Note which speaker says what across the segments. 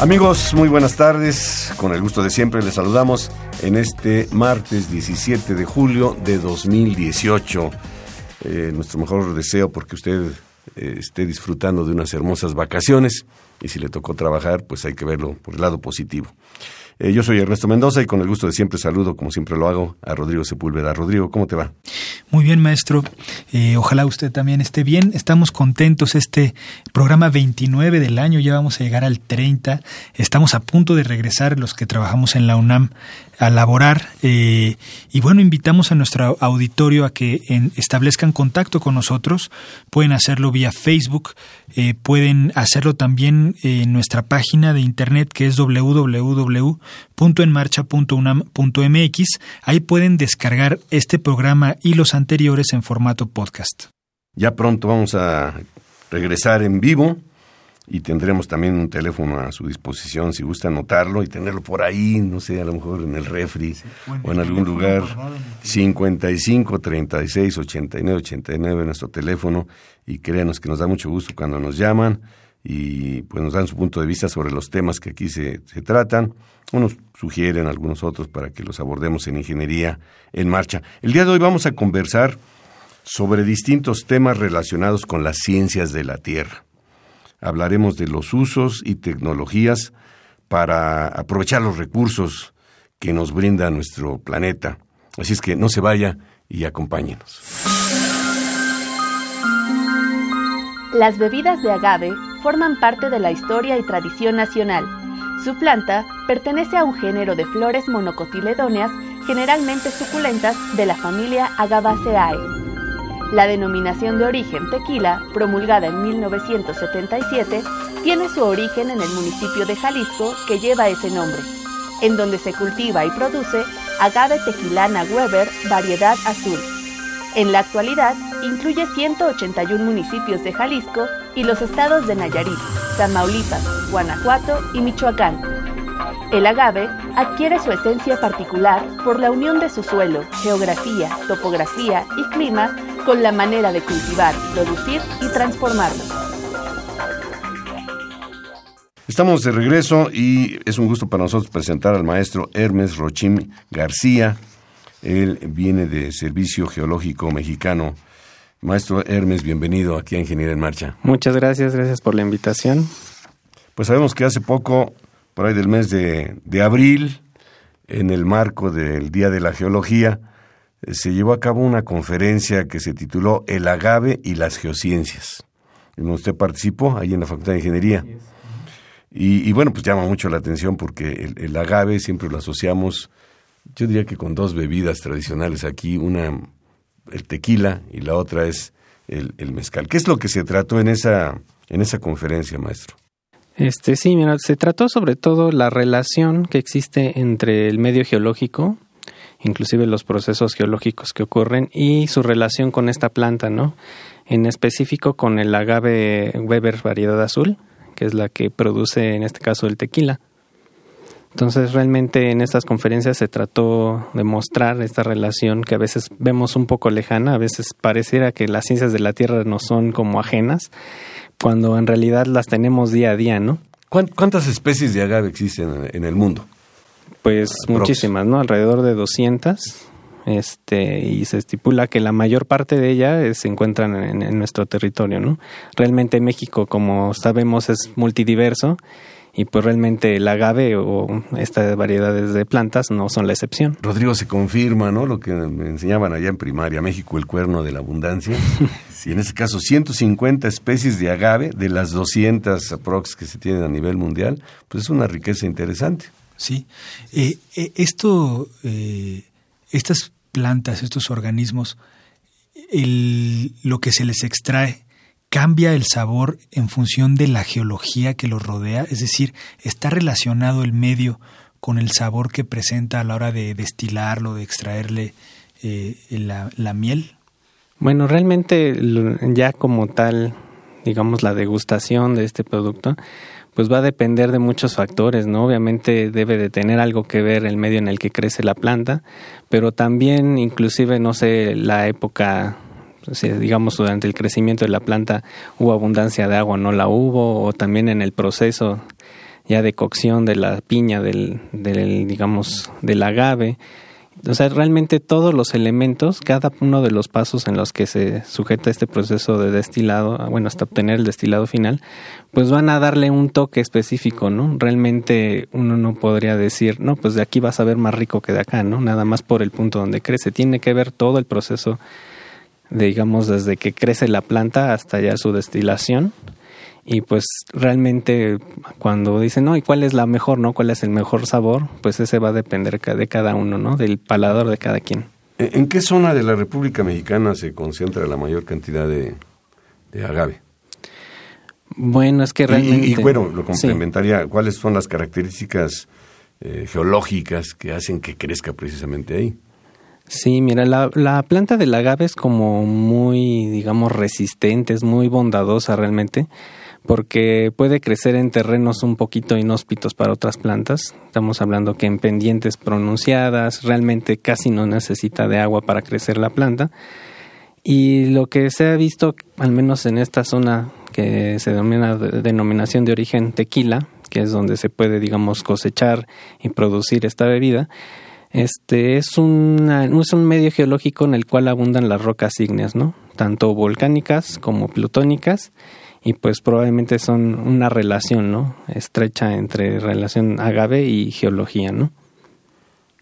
Speaker 1: Amigos, muy buenas tardes. Con el gusto de siempre les saludamos en este martes 17 de julio de 2018. Eh, nuestro mejor deseo porque usted eh, esté disfrutando de unas hermosas vacaciones y si le tocó trabajar, pues hay que verlo por el lado positivo. Eh, yo soy Ernesto Mendoza y con el gusto de siempre saludo, como siempre lo hago, a Rodrigo Sepúlveda. Rodrigo, ¿cómo te va?
Speaker 2: Muy bien, maestro. Eh, ojalá usted también esté bien. Estamos contentos. Este programa 29 del año, ya vamos a llegar al 30. Estamos a punto de regresar los que trabajamos en la UNAM a laborar. Eh, y bueno, invitamos a nuestro auditorio a que establezcan contacto con nosotros. Pueden hacerlo vía Facebook, eh, pueden hacerlo también en nuestra página de internet que es www.enmarcha.unam.mx. Ahí pueden descargar este programa y los anteriores en formato podcast.
Speaker 1: Ya pronto vamos a regresar en vivo y tendremos también un teléfono a su disposición si gusta anotarlo y tenerlo por ahí, no sé, a lo mejor en el refri o en algún lugar. 55 36 89 89 nuestro teléfono y créanos que nos da mucho gusto cuando nos llaman y pues nos dan su punto de vista sobre los temas que aquí se, se tratan. Unos sugieren, algunos otros para que los abordemos en Ingeniería en Marcha. El día de hoy vamos a conversar sobre distintos temas relacionados con las ciencias de la Tierra hablaremos de los usos y tecnologías para aprovechar los recursos que nos brinda nuestro planeta. Así es que no se vaya y acompáñenos.
Speaker 3: Las bebidas de agave forman parte de la historia y tradición nacional. Su planta pertenece a un género de flores monocotiledóneas generalmente suculentas de la familia Agabaceae. La denominación de origen tequila, promulgada en 1977, tiene su origen en el municipio de Jalisco que lleva ese nombre, en donde se cultiva y produce agave tequilana Weber variedad azul. En la actualidad, incluye 181 municipios de Jalisco y los estados de Nayarit, Tamaulipas, Guanajuato y Michoacán. El agave adquiere su esencia particular por la unión de su suelo, geografía, topografía y clima con la manera de cultivar, producir y transformarlo.
Speaker 1: Estamos de regreso y es un gusto para nosotros presentar al maestro Hermes Rochim García. Él viene de Servicio Geológico Mexicano. Maestro Hermes, bienvenido aquí a Ingeniería en Marcha.
Speaker 4: Muchas gracias, gracias por la invitación.
Speaker 1: Pues sabemos que hace poco, por ahí del mes de, de abril, en el marco del Día de la Geología, se llevó a cabo una conferencia que se tituló El agave y las geociencias. Usted participó ahí en la Facultad de Ingeniería. Y, bueno, pues llama mucho la atención porque el, agave siempre lo asociamos, yo diría que con dos bebidas tradicionales aquí, una el tequila y la otra es el, el mezcal. ¿Qué es lo que se trató en esa, en esa conferencia, maestro?
Speaker 4: Este sí, mira, se trató sobre todo la relación que existe entre el medio geológico inclusive los procesos geológicos que ocurren y su relación con esta planta, ¿no? En específico con el agave Weber variedad azul, que es la que produce en este caso el tequila. Entonces realmente en estas conferencias se trató de mostrar esta relación que a veces vemos un poco lejana, a veces pareciera que las ciencias de la Tierra nos son como ajenas, cuando en realidad las tenemos día a día, ¿no?
Speaker 1: ¿Cuántas especies de agave existen en el mundo?
Speaker 4: Pues muchísimas, ¿no? Alrededor de 200 este, y se estipula que la mayor parte de ella se encuentran en, en, nuestro territorio, ¿no? Realmente México, como sabemos, es multidiverso y pues realmente el agave o estas variedades de plantas no son la excepción.
Speaker 1: Rodrigo, se confirma, ¿no? Lo que me enseñaban allá en primaria, México, el cuerno de la abundancia. y en este caso, 150 especies de agave de las 200 aprox que se tienen a nivel mundial, pues es una riqueza interesante.
Speaker 2: Sí. Eh, eh, esto, eh, estas plantas, estos organismos, el, lo que se les extrae, cambia el sabor en función de la geología que lo rodea, es decir, está relacionado el medio con el sabor que presenta a la hora de destilarlo, de extraerle eh, la, la, miel.
Speaker 4: Bueno, realmente ya como tal, digamos, la degustación de este producto, pues va a depender de muchos factores, ¿no? Obviamente debe de tener algo que ver el medio en el que crece la planta, pero también inclusive, no sé, la época digamos durante el crecimiento de la planta hubo abundancia de agua, no la hubo, o también en el proceso ya de cocción de la piña, del, del digamos, del agave. O sea, realmente todos los elementos, cada uno de los pasos en los que se sujeta este proceso de destilado, bueno, hasta obtener el destilado final, pues van a darle un toque específico, ¿no? Realmente uno no podría decir, no, pues de aquí va a saber más rico que de acá, ¿no? Nada más por el punto donde crece. Tiene que ver todo el proceso digamos, desde que crece la planta hasta ya su destilación. Y pues realmente cuando dicen, no, ¿y cuál es la mejor, no? ¿Cuál es el mejor sabor? Pues ese va a depender de cada uno, ¿no? Del palador de cada quien.
Speaker 1: ¿En qué zona de la República Mexicana se concentra la mayor cantidad de, agave?
Speaker 4: Bueno, es que realmente...
Speaker 1: Y, bueno, lo complementaría, ¿cuáles son las características eh, geológicas que hacen que crezca precisamente ahí?
Speaker 4: Sí, mira, la, la planta del agave es como muy, digamos, resistente, es muy bondadosa realmente, porque puede crecer en terrenos un poquito inhóspitos para otras plantas. Estamos hablando que en pendientes pronunciadas, realmente casi no necesita de agua para crecer la planta. Y lo que se ha visto, al menos en esta zona que se denomina denominación de origen tequila, que es donde se puede, digamos, cosechar y producir esta bebida, este es, una, es un medio geológico en el cual abundan las rocas ígneas, ¿no? Tanto volcánicas como plutónicas y pues probablemente son una relación, ¿no? Estrecha entre relación agave y geología, ¿no?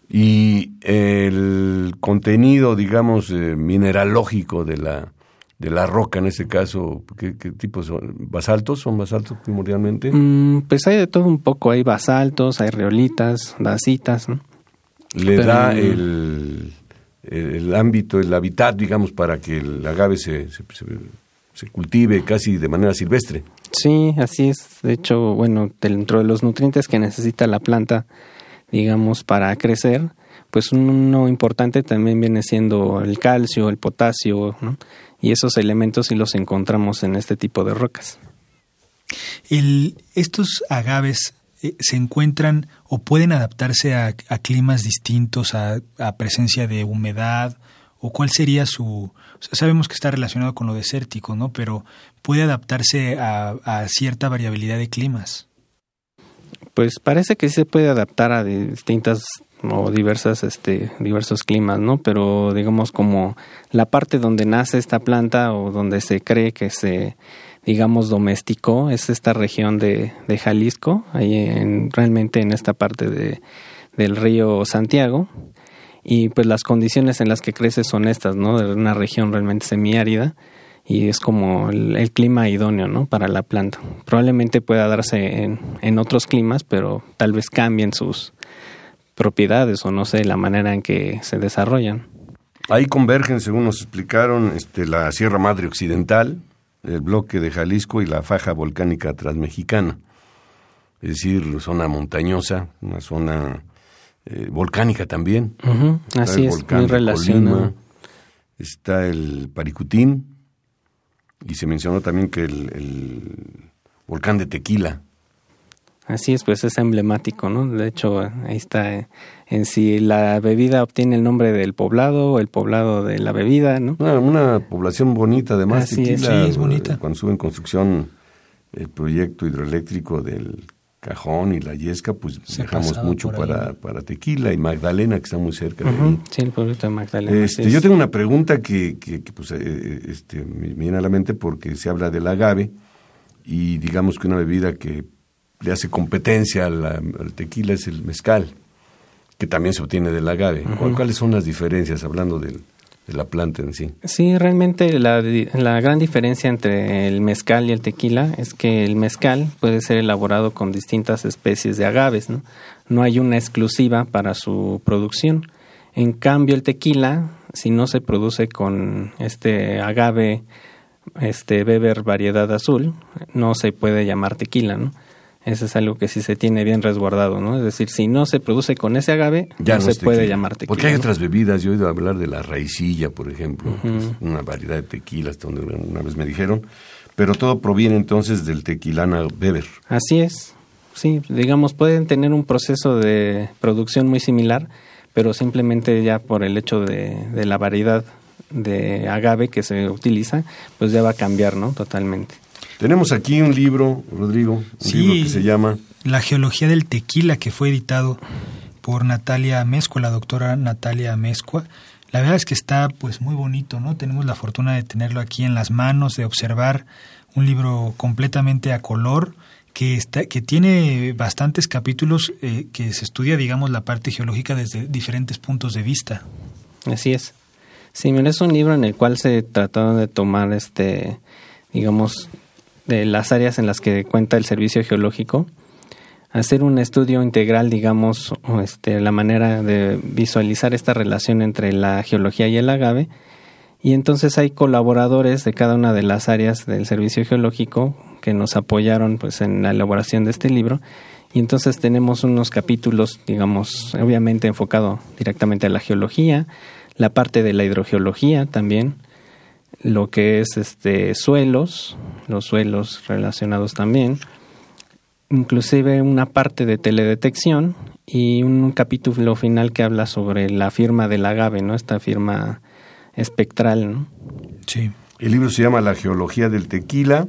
Speaker 1: Y el contenido, digamos, eh, mineralógico de la, de la roca en ese caso, ¿qué, qué tipo son? ¿Basaltos? ¿Son basaltos primordialmente?
Speaker 4: Mm, pues hay de todo un poco, hay basaltos, hay reolitas, dacitas, ¿no?
Speaker 1: Le da el, el, ámbito, el hábitat, digamos, para que el agave se, se, cultive casi de manera silvestre.
Speaker 4: Sí, así es. De hecho, bueno, dentro de los nutrientes que necesita la planta, digamos, para crecer, pues uno importante también viene siendo el calcio, el potasio, y esos elementos sí los encontramos en este tipo de rocas.
Speaker 2: El, estos agaves eh, se encuentran o pueden adaptarse a, climas distintos, a, presencia de humedad, o cuál sería su... Sabemos que está relacionado con lo desértico, ¿no? Pero puede adaptarse a, cierta variabilidad de climas.
Speaker 4: Pues parece que se puede adaptar a distintas o diversas este diversos climas, ¿no? Pero digamos como la parte donde nace esta planta o donde se cree que se digamos, doméstico es esta región de, de Jalisco, ahí en, realmente en esta parte de, del río Santiago. Y pues las condiciones en las que crece son estas, ¿no? De una región realmente semiárida y es como el, clima idóneo, ¿no? Para la planta. Probablemente pueda darse en, en otros climas, pero tal vez cambien sus propiedades o no sé, la manera en que se desarrollan.
Speaker 1: Ahí convergen, según nos explicaron, este, la Sierra Madre Occidental, el bloque de Jalisco y la faja volcánica transmexicana. Es decir, zona montañosa, una zona eh, volcánica también.
Speaker 4: Así es, muy relacionado.
Speaker 1: está el Paricutín y se mencionó también que el volcán de Tequila
Speaker 4: Así es, pues es emblemático, ¿no? De hecho, ahí está eh, en si la bebida obtiene el nombre del poblado o el poblado de la bebida, ¿no?
Speaker 1: Una, población bonita, además.
Speaker 4: Así es, sí, es
Speaker 2: bonita.
Speaker 1: Cuando sube en construcción el proyecto hidroeléctrico del Cajón y La Yesca, pues viajamos mucho para, para Tequila y Magdalena, que está muy cerca de ahí.
Speaker 4: Sí, el pueblito de Magdalena.
Speaker 1: Este, yo tengo una pregunta que, que, pues, eh, este, me viene a la mente porque se habla del agave y digamos que una bebida que le hace competencia al, tequila es el mezcal, que también se obtiene del agave. ¿Cuáles son las diferencias hablando del, de la planta en sí.
Speaker 4: Sí, realmente la, la, gran diferencia entre el mezcal y el tequila es que el mezcal puede ser elaborado con distintas especies de agaves, ¿no? No hay una exclusiva para su producción. En cambio, el tequila, si no se produce con este agave, este beber variedad azul, no se puede llamar tequila, ¿no? Eso es algo que sí se tiene bien resguardado, ¿no? Es decir, si no se produce con ese agave, ya no, se puede llamar tequila.
Speaker 1: Porque hay otras bebidas, yo he oído hablar de la raicilla, por ejemplo, una variedad de tequilas, donde una vez me dijeron, pero todo proviene entonces del tequilana beber.
Speaker 4: Así es, sí, digamos, pueden tener un proceso de producción muy similar, pero simplemente ya por el hecho de, de la variedad de agave que se utiliza, pues ya va a cambiar, ¿no? Totalmente.
Speaker 1: Tenemos aquí un libro, Rodrigo, un libro que se llama
Speaker 2: La geología del tequila, que fue editado por Natalia Amezcua, la doctora Natalia Amezcua. La verdad es que está pues muy bonito, ¿no? Tenemos la fortuna de tenerlo aquí en las manos, de observar un libro completamente a color, que, está, que tiene bastantes capítulos eh, que se estudia, digamos, la parte geológica desde diferentes puntos de vista.
Speaker 4: Así es. Sí, mira, es un libro en el cual se trataron de tomar, este, digamos, de las áreas en las que cuenta el servicio geológico, hacer un estudio integral, digamos, este, la manera de visualizar esta relación entre la geología y el agave. Y entonces hay colaboradores de cada una de las áreas del servicio geológico que nos apoyaron pues, en la elaboración de este libro. Y entonces tenemos unos capítulos, digamos, obviamente enfocado directamente a la geología, la parte de la hidrogeología también, lo que es este suelos, los suelos relacionados también, inclusive una parte de teledetección y un capítulo final que habla sobre la firma del agave, ¿no? Esta firma espectral, ¿no?
Speaker 1: Sí. El libro se llama La geología del tequila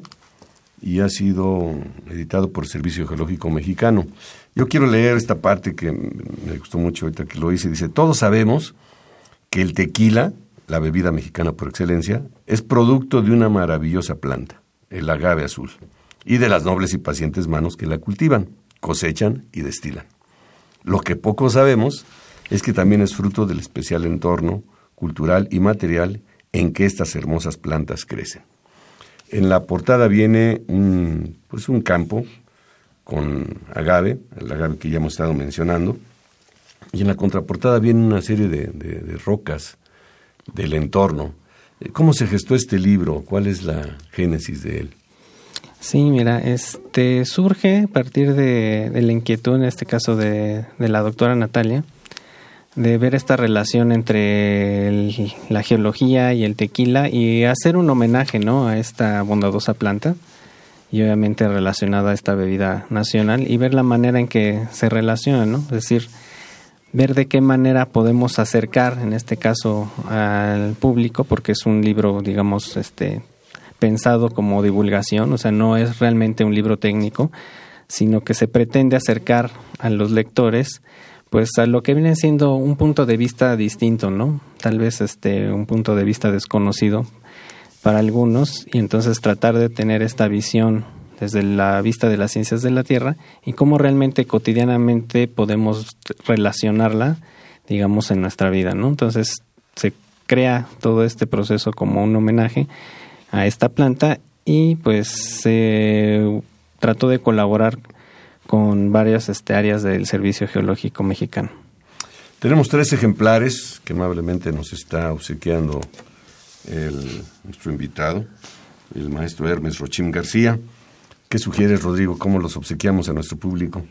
Speaker 1: y ha sido editado por el Servicio Geológico Mexicano. Yo quiero leer esta parte que me gustó mucho ahorita que lo hice. Dice, todos sabemos que el tequila la bebida mexicana por excelencia, es producto de una maravillosa planta, el agave azul, y de las nobles y pacientes manos que la cultivan, cosechan y destilan. Lo que poco sabemos es que también es fruto del especial entorno cultural y material en que estas hermosas plantas crecen. En la portada viene un, pues un campo con agave, el agave que ya hemos estado mencionando, y en la contraportada viene una serie de rocas del entorno. ¿Cómo se gestó este libro? ¿Cuál es la génesis de él?
Speaker 4: Sí, mira, este surge a partir de, la inquietud, en este caso de, la doctora Natalia, de ver esta relación entre la geología y el tequila y hacer un homenaje ¿no? a esta bondadosa planta y obviamente relacionada a esta bebida nacional y ver la manera en que se relaciona, ¿no? Es decir, ver de qué manera podemos acercar, en este caso, al público, porque es un libro, digamos, este, pensado como divulgación, o sea, no es realmente un libro técnico, sino que se pretende acercar a los lectores pues a lo que viene siendo un punto de vista distinto, ¿no? Tal vez este un punto de vista desconocido para algunos y entonces tratar de tener esta visión desde la vista de las ciencias de la Tierra y cómo realmente cotidianamente podemos relacionarla, digamos, en nuestra vida, ¿no? Entonces se crea todo este proceso como un homenaje a esta planta y pues se trató de colaborar con varias este, áreas del Servicio Geológico Mexicano.
Speaker 1: Tenemos tres ejemplares que amablemente nos está obsequiando el, nuestro invitado, el maestro Hermes Rochim García. ¿Qué sugieres, Rodrigo? ¿Cómo los obsequiamos a nuestro público?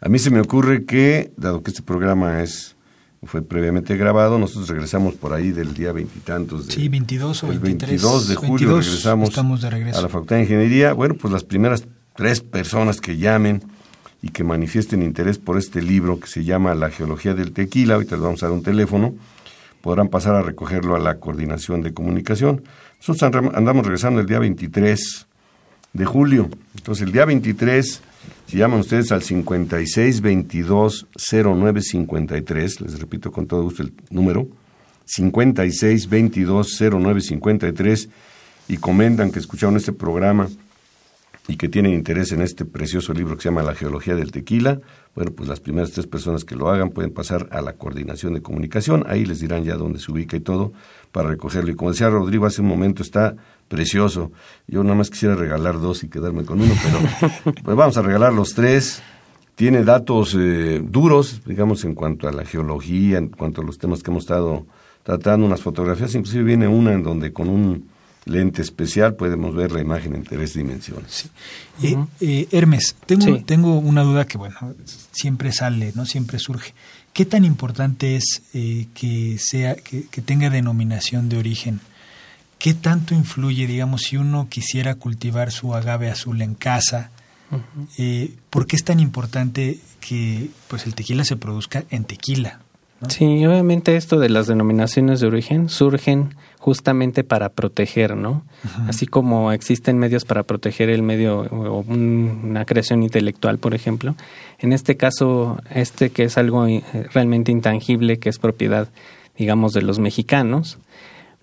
Speaker 1: A mí se me ocurre que, dado que este programa es fue previamente grabado, nosotros regresamos por ahí del día veintitantos.
Speaker 2: De, sí, 22 o 23.
Speaker 1: El 22 de julio regresamos
Speaker 2: estamos de regreso.
Speaker 1: a la Facultad de Ingeniería. Bueno, pues las primeras tres personas que llamen y que manifiesten interés por este libro que se llama La Geología del Tequila, ahorita les vamos a dar un teléfono, podrán pasar a recogerlo a la Coordinación de Comunicación. Nosotros andamos regresando el día 23 de julio. Entonces, el día 23 Si llaman ustedes al 56220953, les repito con todo gusto el número, 56220953 y comentan que escucharon este programa y que tienen interés en este precioso libro que se llama La Geología del Tequila, bueno, pues las primeras tres personas que lo hagan pueden pasar a la coordinación de comunicación, ahí les dirán ya dónde se ubica y todo para recogerlo. Y como decía Rodrigo hace un momento, está precioso. Yo nada más quisiera regalar dos y quedarme con uno, pero pues vamos a regalar los tres. Tiene datos eh, duros, digamos, en cuanto a la geología, en cuanto a los temas que hemos estado tratando, unas fotografías, inclusive viene una en donde con un lente especial podemos ver la imagen en tres dimensiones.
Speaker 2: Eh, eh, Hermes, tengo, tengo una duda que, bueno, siempre sale, ¿no? Siempre surge. ¿Qué tan importante es eh, que, sea, que, tenga denominación de origen? ¿Qué tanto influye, digamos, si uno quisiera cultivar su agave azul en casa? ¿Por qué es tan importante que pues el tequila se produzca en tequila?
Speaker 4: Sí, obviamente esto de las denominaciones de origen surgen justamente para proteger, ¿no? Así como existen medios para proteger el medio o una creación intelectual, por ejemplo. En este caso, este que es algo eh, realmente intangible, que es propiedad, digamos, de los mexicanos,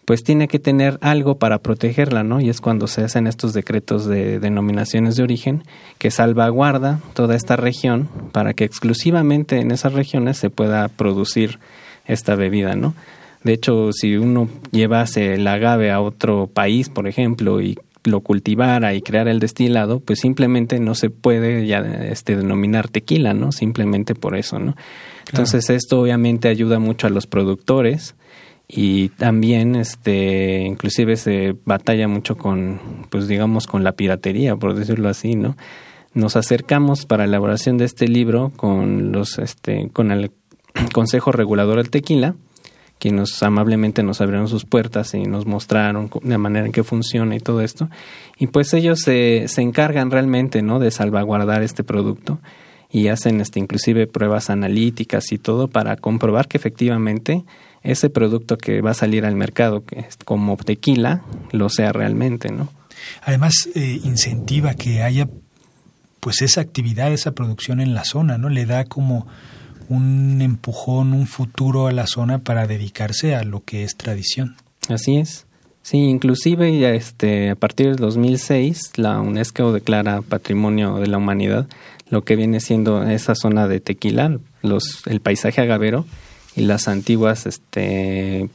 Speaker 4: pues tiene que tener algo para protegerla, ¿no? Y es cuando se hacen estos decretos de denominaciones de origen que salvaguarda toda esta región para que exclusivamente en esas regiones se pueda producir esta bebida, ¿no? De hecho, si uno llevase el agave a otro país, por ejemplo, y lo cultivara y creara el destilado, pues simplemente no se puede ya este denominar tequila, ¿no? Simplemente por eso, ¿no? Entonces esto obviamente ayuda mucho a los productores y también este inclusive se batalla mucho con pues digamos con la piratería, por decirlo así, ¿no? Nos acercamos para la elaboración de este libro con los este con el Consejo Regulador del Tequila quienes amablemente nos abrieron sus puertas y nos mostraron la manera en que funciona y todo esto. Y pues ellos se, se encargan realmente, ¿no? De salvaguardar este producto y hacen este, inclusive pruebas analíticas y todo para comprobar que efectivamente ese producto que va a salir al mercado que es como tequila lo sea realmente, ¿no?
Speaker 2: Además eh, incentiva que haya pues esa actividad, esa producción en la zona, ¿no? Le da como un empujón, un futuro a la zona para dedicarse a lo que es tradición.
Speaker 4: Así es. Sí, inclusive este, a partir del 2006 la UNESCO declara Patrimonio de la Humanidad lo que viene siendo esa zona de Tequila, los, el paisaje agavero y las antiguas este,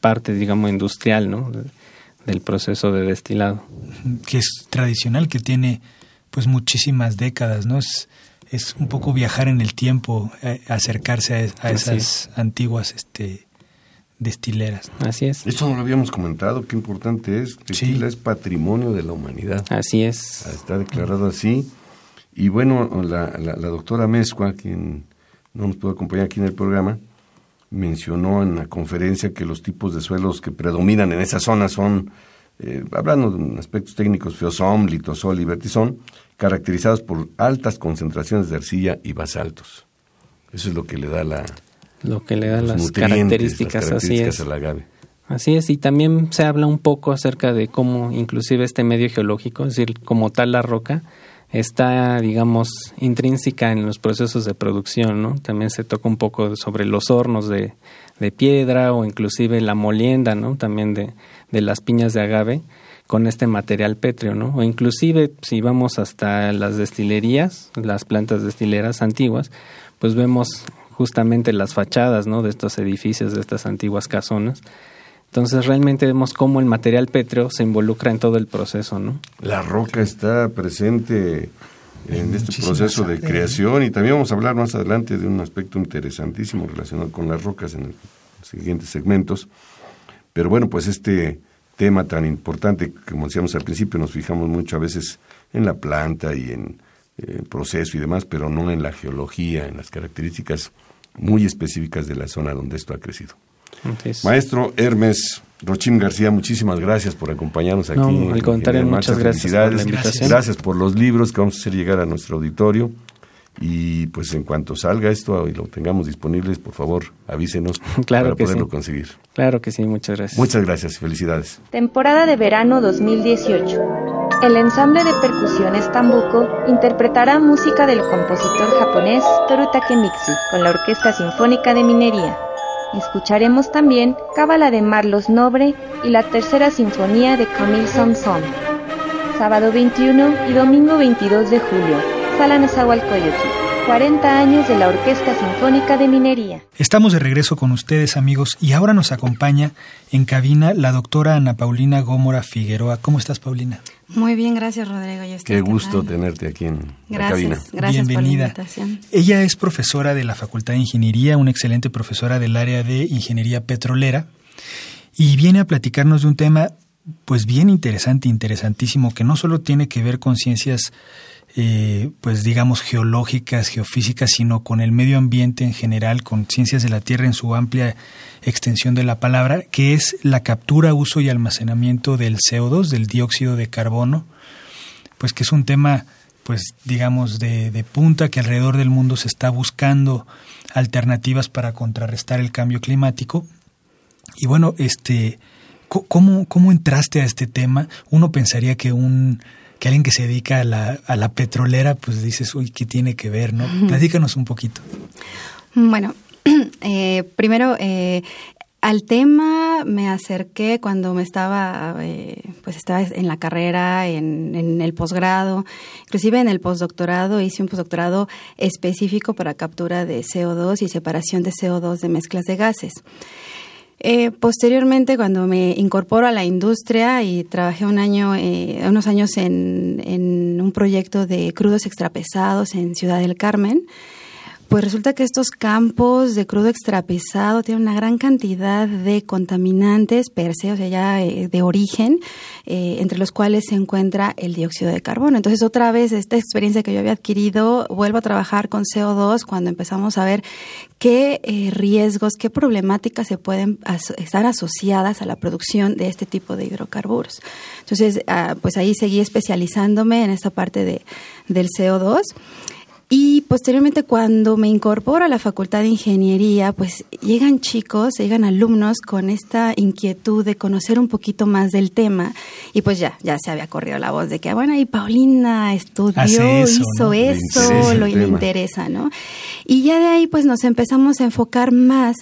Speaker 4: partes, digamos, industrial, ¿no? del proceso de destilado.
Speaker 2: Que es tradicional, que tiene pues muchísimas décadas, ¿no? Es, es un poco viajar en el tiempo, eh, acercarse a, esas antiguas este, destileras.
Speaker 4: Así es.
Speaker 1: Eso no lo habíamos comentado, qué importante es. Tequila es patrimonio de la humanidad.
Speaker 4: Así es.
Speaker 1: Está declarado así. Y bueno, la, la, doctora Mezcua, quien no nos pudo acompañar aquí en el programa, mencionó en la conferencia que los tipos de suelos que predominan en esa zona son, eh, hablando de aspectos técnicos, feosón, litosol y vertisón, caracterizados por altas concentraciones de arcilla y basaltos. Eso es lo que le da la
Speaker 4: lo que le da las características, así es.
Speaker 1: al agave.
Speaker 4: Así es, y también se habla un poco acerca de cómo inclusive este medio geológico, es decir, como tal la roca, está, digamos, intrínseca en los procesos de producción, ¿no? También se toca un poco sobre los hornos de, de piedra o inclusive la molienda, ¿no? También de, de las piñas de agave, con este material pétreo, ¿no? O inclusive si vamos hasta las destilerías, las plantas destileras antiguas, pues vemos justamente las fachadas, ¿no? De estos edificios, de estas antiguas casonas. Entonces realmente vemos cómo el material pétreo se involucra en todo el proceso, ¿no?
Speaker 1: La roca está presente en este proceso de creación y también vamos a hablar más adelante de un aspecto interesantísimo relacionado con las rocas en los siguientes segmentos. Pero bueno, pues este tema tan importante, como decíamos al principio, nos fijamos mucho a veces en la planta y en el proceso y demás, pero no en la geología, en las características muy específicas de la zona donde esto ha crecido. Maestro Hermes Rochín García, muchísimas gracias por acompañarnos aquí.
Speaker 4: No, al contrario, muchas gracias por la invitación.
Speaker 1: Gracias por los libros que vamos a hacer llegar a nuestro auditorio. Y pues en cuanto salga esto y lo tengamos disponibles, por favor, avísenos para poderlo conseguir.
Speaker 4: Claro que sí, muchas gracias.
Speaker 1: Muchas gracias, felicidades.
Speaker 5: Temporada de verano 2018. El ensamble de percusiones Tambuco interpretará música del compositor japonés Toru Takemitsu con la Orquesta Sinfónica de Minería. Escucharemos también Cábala de Marlos Nobre y la Tercera Sinfonía de Camille Saint-Saëns. Sábado 21 y domingo 22 de julio, Sala Nezahualcóyotl. 40 años de la Orquesta Sinfónica de Minería.
Speaker 2: Estamos de regreso con ustedes, amigos, y ahora nos acompaña en cabina la doctora Ana Paulina Gómora Figueroa. ¿Cómo estás, Paulina?
Speaker 6: Muy bien, gracias, Rodrigo.
Speaker 1: Qué gusto tenerte aquí en
Speaker 6: la
Speaker 1: cabina.
Speaker 6: Gracias Bienvenida. por la invitación.
Speaker 2: Ella es profesora de la Facultad de Ingeniería, una excelente profesora del área de Ingeniería Petrolera, y viene a platicarnos de un tema pues bien interesante, interesantísimo, que no solo tiene que ver con ciencias eh, pues digamos, geológicas, geofísicas, sino con el medio ambiente en general, con ciencias de la Tierra en su amplia extensión de la palabra, que es la captura, uso y almacenamiento del CO2, del dióxido de carbono, pues que es un tema, pues digamos, de, de punta que alrededor del mundo se está buscando alternativas para contrarrestar el cambio climático. Y bueno, este, ¿cómo, cómo entraste a este tema? Uno pensaría que un que alguien que se dedica a la, a la petrolera, pues dices, uy, ¿qué tiene que ver? ¿no? Platícanos un poquito.
Speaker 6: Bueno, eh, primero, eh, al tema me acerqué cuando me estaba, eh, pues estaba en la carrera, en, en el posgrado, inclusive en el postdoctorado hice un postdoctorado específico para captura de CO2 y separación de CO2 de mezclas de gases. Eh, posteriormente, cuando me incorporo a la industria y trabajé un año, eh, unos años en, en, un proyecto de crudos extrapesados en Ciudad del Carmen, pues resulta que estos campos de crudo extrapesado tienen una gran cantidad de contaminantes per se, o sea, ya eh, de origen, eh, entre los cuales se encuentra el dióxido de carbono. Entonces, otra vez, esta experiencia que yo había adquirido, vuelvo a trabajar con CO2 cuando empezamos a ver qué eh, riesgos, qué problemáticas se pueden estar asociadas a la producción de este tipo de hidrocarburos. Entonces, ah, pues ahí seguí especializándome en esta parte de, del CO2. Y posteriormente cuando me incorporo a la Facultad de Ingeniería, pues llegan chicos, llegan alumnos con esta inquietud de conocer un poquito más del tema. Y pues ya, ya se había corrido la voz de que, ah, bueno, y Paulina estudió, hizo eso, lo le interesa, ¿no? Y ya de ahí pues nos empezamos a enfocar más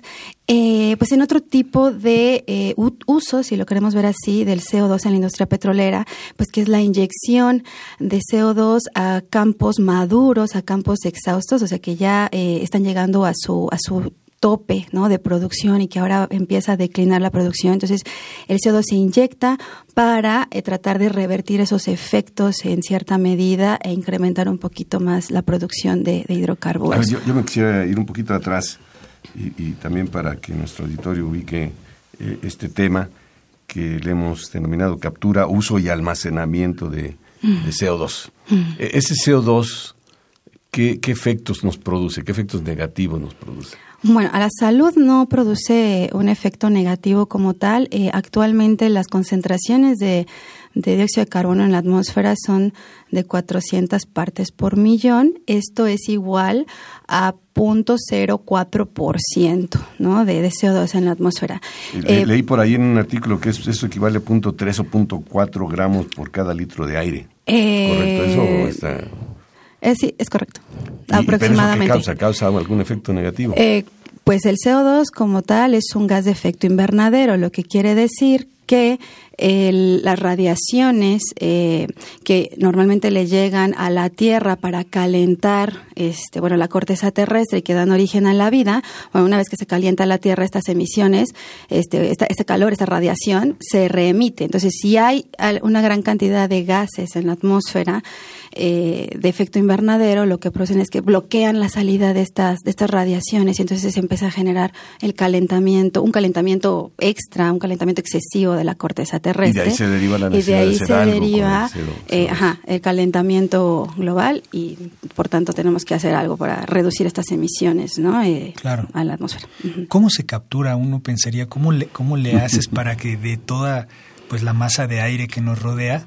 Speaker 6: eh, pues en otro tipo de eh, uso, si lo queremos ver así, del CO2 en la industria petrolera, pues que es la inyección de CO2 a campos maduros, a campos exhaustos, o sea que ya eh, están llegando a su, a su tope ¿no? de producción y que ahora empieza a declinar la producción. Entonces, el CO2 se inyecta para eh, tratar de revertir esos efectos en cierta medida e incrementar un poquito más la producción de, hidrocarburos.
Speaker 1: yo, me quisiera ir un poquito atrás y, también para que nuestro auditorio ubique eh, este tema que le hemos denominado captura, uso y almacenamiento de, CO2. E, ese CO2, ¿qué, ¿qué efectos nos produce? ¿Qué efectos negativos nos produce?
Speaker 6: Bueno, a la salud no produce un efecto negativo como tal. Eh, actualmente las concentraciones de, dióxido de carbono en la atmósfera son de 400 partes por millón. Esto es igual a 0.04% ¿no? de, de, CO2 en la atmósfera.
Speaker 1: Eh, leí por ahí en un artículo que eso equivale a 0.3 o 0.4 gramos por cada litro de aire.
Speaker 6: Eh,
Speaker 1: ¿Correcto eso está...?
Speaker 6: Eh, sí, es correcto. aproximadamente.
Speaker 1: ¿Pero eso causa? ¿Causa algún efecto negativo?
Speaker 6: Eh, pues el CO2 como tal es un gas de efecto invernadero, lo que quiere decir que las radiaciones eh, que normalmente le llegan a la Tierra para calentar este, bueno, la corteza terrestre y que dan origen a la vida, bueno, una vez que se calienta la Tierra, estas emisiones, este, este calor, esta radiación, se reemite. Entonces, si hay una gran cantidad de gases en la atmósfera, eh, de efecto invernadero, lo que producen es que bloquean la salida de estas, de estas radiaciones y entonces se empieza a generar el calentamiento, un calentamiento extra, un calentamiento excesivo de la corteza terrestre.
Speaker 1: Y de ahí se deriva la
Speaker 6: necesidad y de ahí se deriva eh, el calentamiento global y por tanto tenemos que hacer algo para reducir estas emisiones ¿no? Eh, a la atmósfera.
Speaker 2: ¿Cómo se captura? Uno pensaría, ¿cómo le, cómo le haces para que de toda pues la masa de aire que nos rodea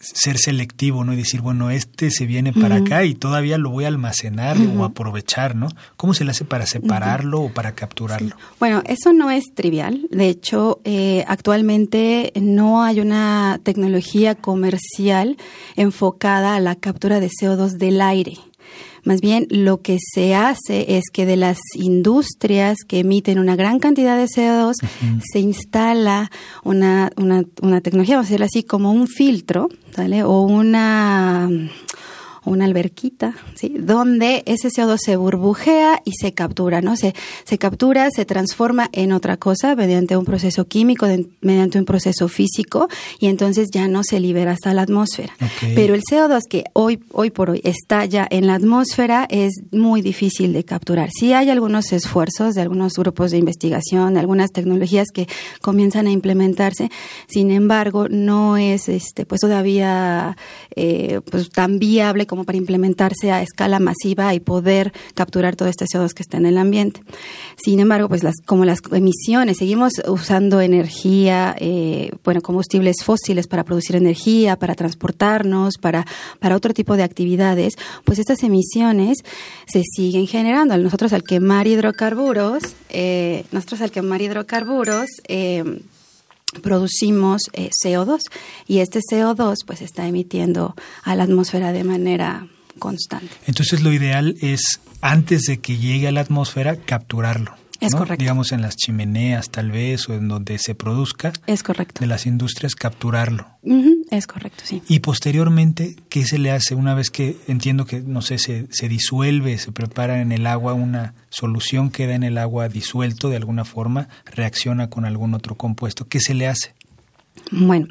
Speaker 2: ser selectivo, ¿no? Y decir, bueno, este se viene para acá y todavía lo voy a almacenar o aprovechar, ¿no? ¿Cómo se le hace para separarlo o para capturarlo?
Speaker 6: Bueno, eso no es trivial. De hecho, eh, actualmente no hay una tecnología comercial enfocada a la captura de CO2 del aire. Más bien, lo que se hace es que de las industrias que emiten una gran cantidad de CO2, se instala una, una, una tecnología, vamos a decirlo así, como un filtro, ¿vale? O una una alberquita, ¿sí? donde ese CO2 se burbujea y se captura, ¿no? Se, se captura, se transforma en otra cosa mediante un proceso químico, mediante un proceso físico, y entonces ya no se libera hasta la atmósfera. Pero el CO2 que hoy, hoy por hoy está ya en la atmósfera es muy difícil de capturar. Sí hay algunos esfuerzos de algunos grupos de investigación, de algunas tecnologías que comienzan a implementarse, sin embargo, no es este, pues todavía eh, pues tan viable como para implementarse a escala masiva y poder capturar todo este CO2 que está en el ambiente. Sin embargo, pues como las emisiones, seguimos usando energía, eh, bueno, combustibles fósiles para producir energía, para transportarnos, para, para otro tipo de actividades, pues estas emisiones se siguen generando. Nosotros al quemar hidrocarburos, eh, nosotros al quemar hidrocarburos, eh, producimos eh, CO2 y este CO2 pues está emitiendo a la atmósfera de manera constante.
Speaker 2: Entonces lo ideal es antes de que llegue a la atmósfera capturarlo.
Speaker 6: Es correcto.
Speaker 2: Digamos en las chimeneas tal vez o en donde se produzca.
Speaker 6: Es correcto.
Speaker 2: De las industrias capturarlo.
Speaker 6: Es correcto, sí.
Speaker 2: Y posteriormente, ¿qué se le hace una vez que entiendo que, no sé, se, se disuelve, se prepara en el agua una solución, queda en el agua disuelto de alguna forma, reacciona con algún otro compuesto? ¿Qué se le hace?
Speaker 6: Bueno,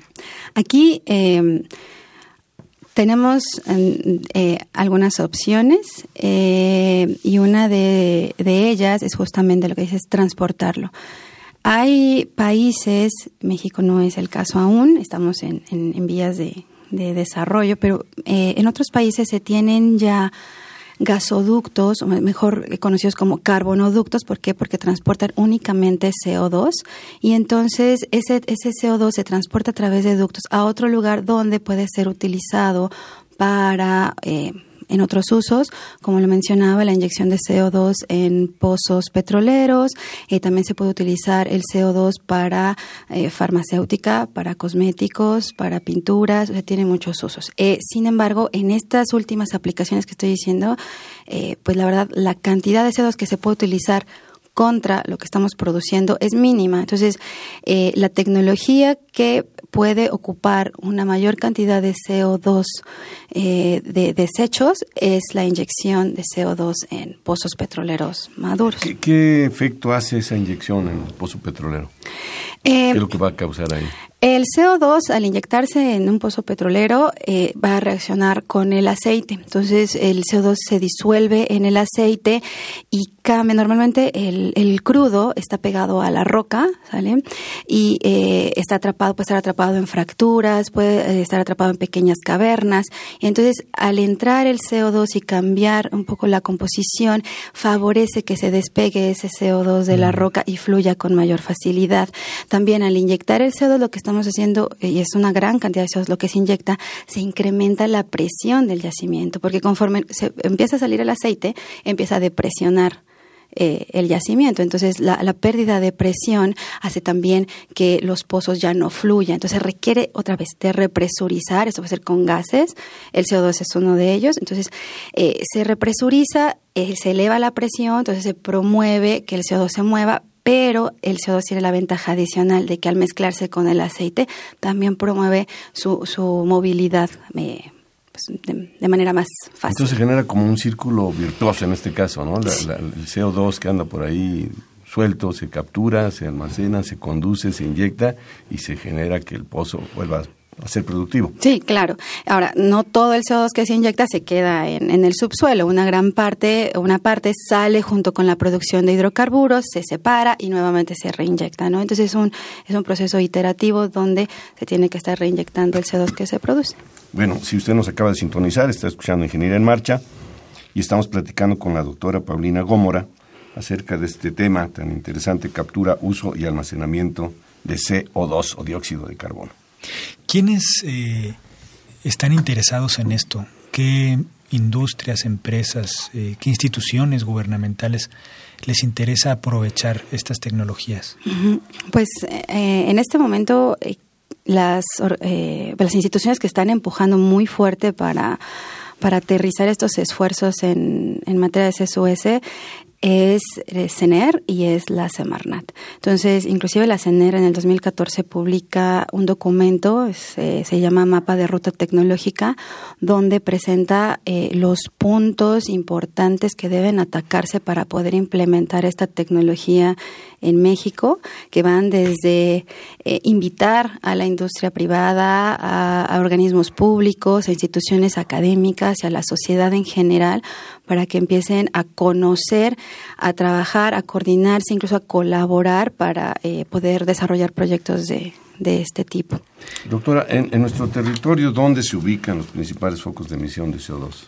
Speaker 6: aquí... Eh, tenemos eh, algunas opciones eh, y una de, ellas es justamente lo que dices, transportarlo. Hay países, México no es el caso aún, estamos en, vías de, desarrollo, pero eh, en otros países se tienen ya gasoductos, mejor conocidos como carbonoductos. ¿Por qué? Porque transportan únicamente CO2 y entonces ese, ese CO2 se transporta a través de ductos a otro lugar donde puede ser utilizado para... Eh, en otros usos, como lo mencionaba, la inyección de CO2 en pozos petroleros. Eh, también se puede utilizar el CO2 para eh, farmacéutica, para cosméticos, para pinturas, o sea, tiene muchos usos. Eh, sin embargo, en estas últimas aplicaciones que estoy diciendo, pues la verdad, la cantidad de CO2 que se puede utilizar contra lo que estamos produciendo es mínima. Entonces, eh, la tecnología que puede ocupar una mayor cantidad de CO2 eh, de desechos es la inyección de CO2 en pozos petroleros maduros.
Speaker 1: ¿Qué, efecto hace esa inyección en el pozo petrolero? ¿Qué es lo que va a causar ahí?
Speaker 6: El CO2 al inyectarse en un pozo petrolero eh, va a reaccionar con el aceite. Entonces el CO2 se disuelve en el aceite y cambia. Normalmente el, el crudo está pegado a la roca, ¿sale? Y eh, está atrapado, puede estar atrapado en fracturas, puede eh, estar atrapado en pequeñas cavernas. Y entonces al entrar el CO2 y cambiar un poco la composición, favorece que se despegue ese CO2 de la mm. roca y fluya con mayor facilidad. También al inyectar el CO2 lo que estamos haciendo, y es una gran cantidad de CO2 lo que se inyecta, se incrementa la presión del yacimiento, porque conforme se empieza a salir el aceite, empieza a depresionar eh, el yacimiento. Entonces, la, pérdida de presión hace también que los pozos ya no fluyan. Entonces, requiere otra vez de represurizar. Esto va a ser con gases. El CO2 es uno de ellos. Entonces, eh, se represuriza, eh, se eleva la presión, entonces se promueve que el CO2 se mueva, pero el CO2 tiene la ventaja adicional de que al mezclarse con el aceite también promueve su, su movilidad eh, pues, de, manera más fácil.
Speaker 1: Entonces se genera como un círculo virtuoso en este caso, ¿no? el CO2 que anda por ahí suelto se captura, se almacena, se conduce, se inyecta y se genera que el pozo vuelva a ser productivo.
Speaker 6: Sí, claro. Ahora, no todo el CO2 que se inyecta se queda en, en, el subsuelo. Una gran parte, una parte sale junto con la producción de hidrocarburos, se separa y nuevamente se reinyecta, ¿no? Entonces es un, es un proceso iterativo donde se tiene que estar reinyectando el CO2 que se produce.
Speaker 1: Bueno, si usted nos acaba de sintonizar, está escuchando Ingeniería en Marcha y estamos platicando con la doctora Paulina Gómora acerca de este tema tan interesante, captura, uso y almacenamiento de CO2 o dióxido de carbono.
Speaker 2: ¿Quiénes, eh, están interesados en esto? ¿Qué industrias, empresas, eh, qué instituciones gubernamentales les interesa aprovechar estas tecnologías?
Speaker 6: Pues eh, en este momento eh, las, las instituciones que están empujando muy fuerte para para aterrizar estos esfuerzos en, en materia de CSUS es CENER y es la Semarnat. Entonces, inclusive la CENER en el 2014 publica un documento, se, llama Mapa de Ruta Tecnológica, donde presenta eh, los puntos importantes que deben atacarse para poder implementar esta tecnología en México, que van desde eh, invitar a la industria privada, a, organismos públicos, a instituciones académicas y a la sociedad en general, para que empiecen a conocer, a trabajar, a coordinarse, incluso a colaborar para eh, poder desarrollar proyectos de, de este tipo.
Speaker 1: Doctora, en, en, nuestro territorio, ¿dónde se ubican los principales focos de emisión de CO2?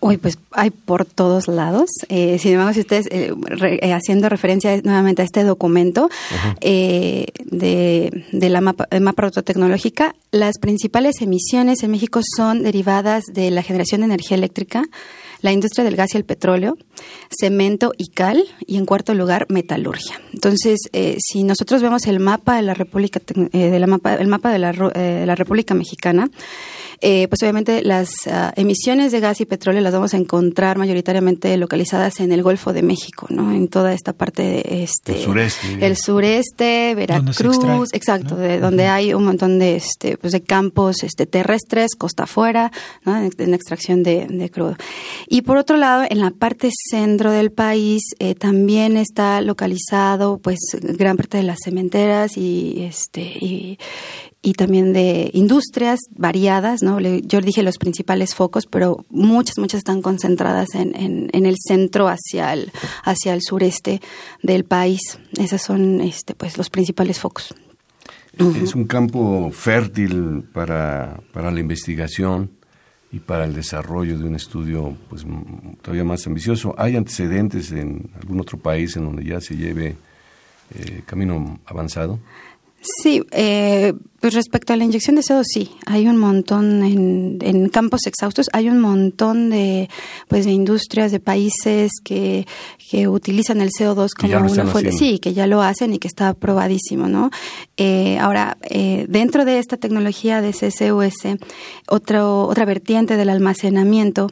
Speaker 6: Hoy pues hay por todos lados. Eh, sin embargo, si ustedes, eh, eh, haciendo referencia nuevamente a este documento de, de, la mapa, de mapa tecnológica, las principales emisiones en México son derivadas de la generación de energía eléctrica, la industria del gas y el petróleo, cemento y cal, y en cuarto lugar, metalurgia. Entonces, si nosotros vemos el mapa de la República, de la mapa, el mapa de la, de la República Mexicana, eh, pues obviamente las ah, emisiones de gas y petróleo las vamos a encontrar mayoritariamente localizadas en el Golfo de México, ¿no? En toda esta parte de este
Speaker 1: el sureste,
Speaker 6: el sureste, Veracruz, exacto, de donde hay un montón de este pues de campos este terrestres, costa afuera, ¿no? en, extracción de, crudo. Y por otro lado, en la parte centro del país eh, también está localizado pues gran parte de las cementeras y este y, y también de industrias variadas, ¿no? Yo dije los principales focos, pero muchas, muchas están concentradas en, en, el centro hacia el, hacia el sureste del país. Esos son este, pues, los principales focos.
Speaker 1: Es un campo fértil para, para la investigación y para el desarrollo de un estudio pues todavía más ambicioso. ¿Hay antecedentes en algún otro país en donde ya se lleve eh, camino avanzado?
Speaker 6: Sí, eh, pues respecto a la inyección de CO2, sí, hay un montón en, campos exhaustos, hay un montón de, pues, de industrias, de países que, que utilizan el CO2 como una fuente. Sí, que ya lo hacen y que está aprobadísimo, ¿no? Eh, ahora, eh, dentro de esta tecnología de CCUS, otro, otra vertiente del almacenamiento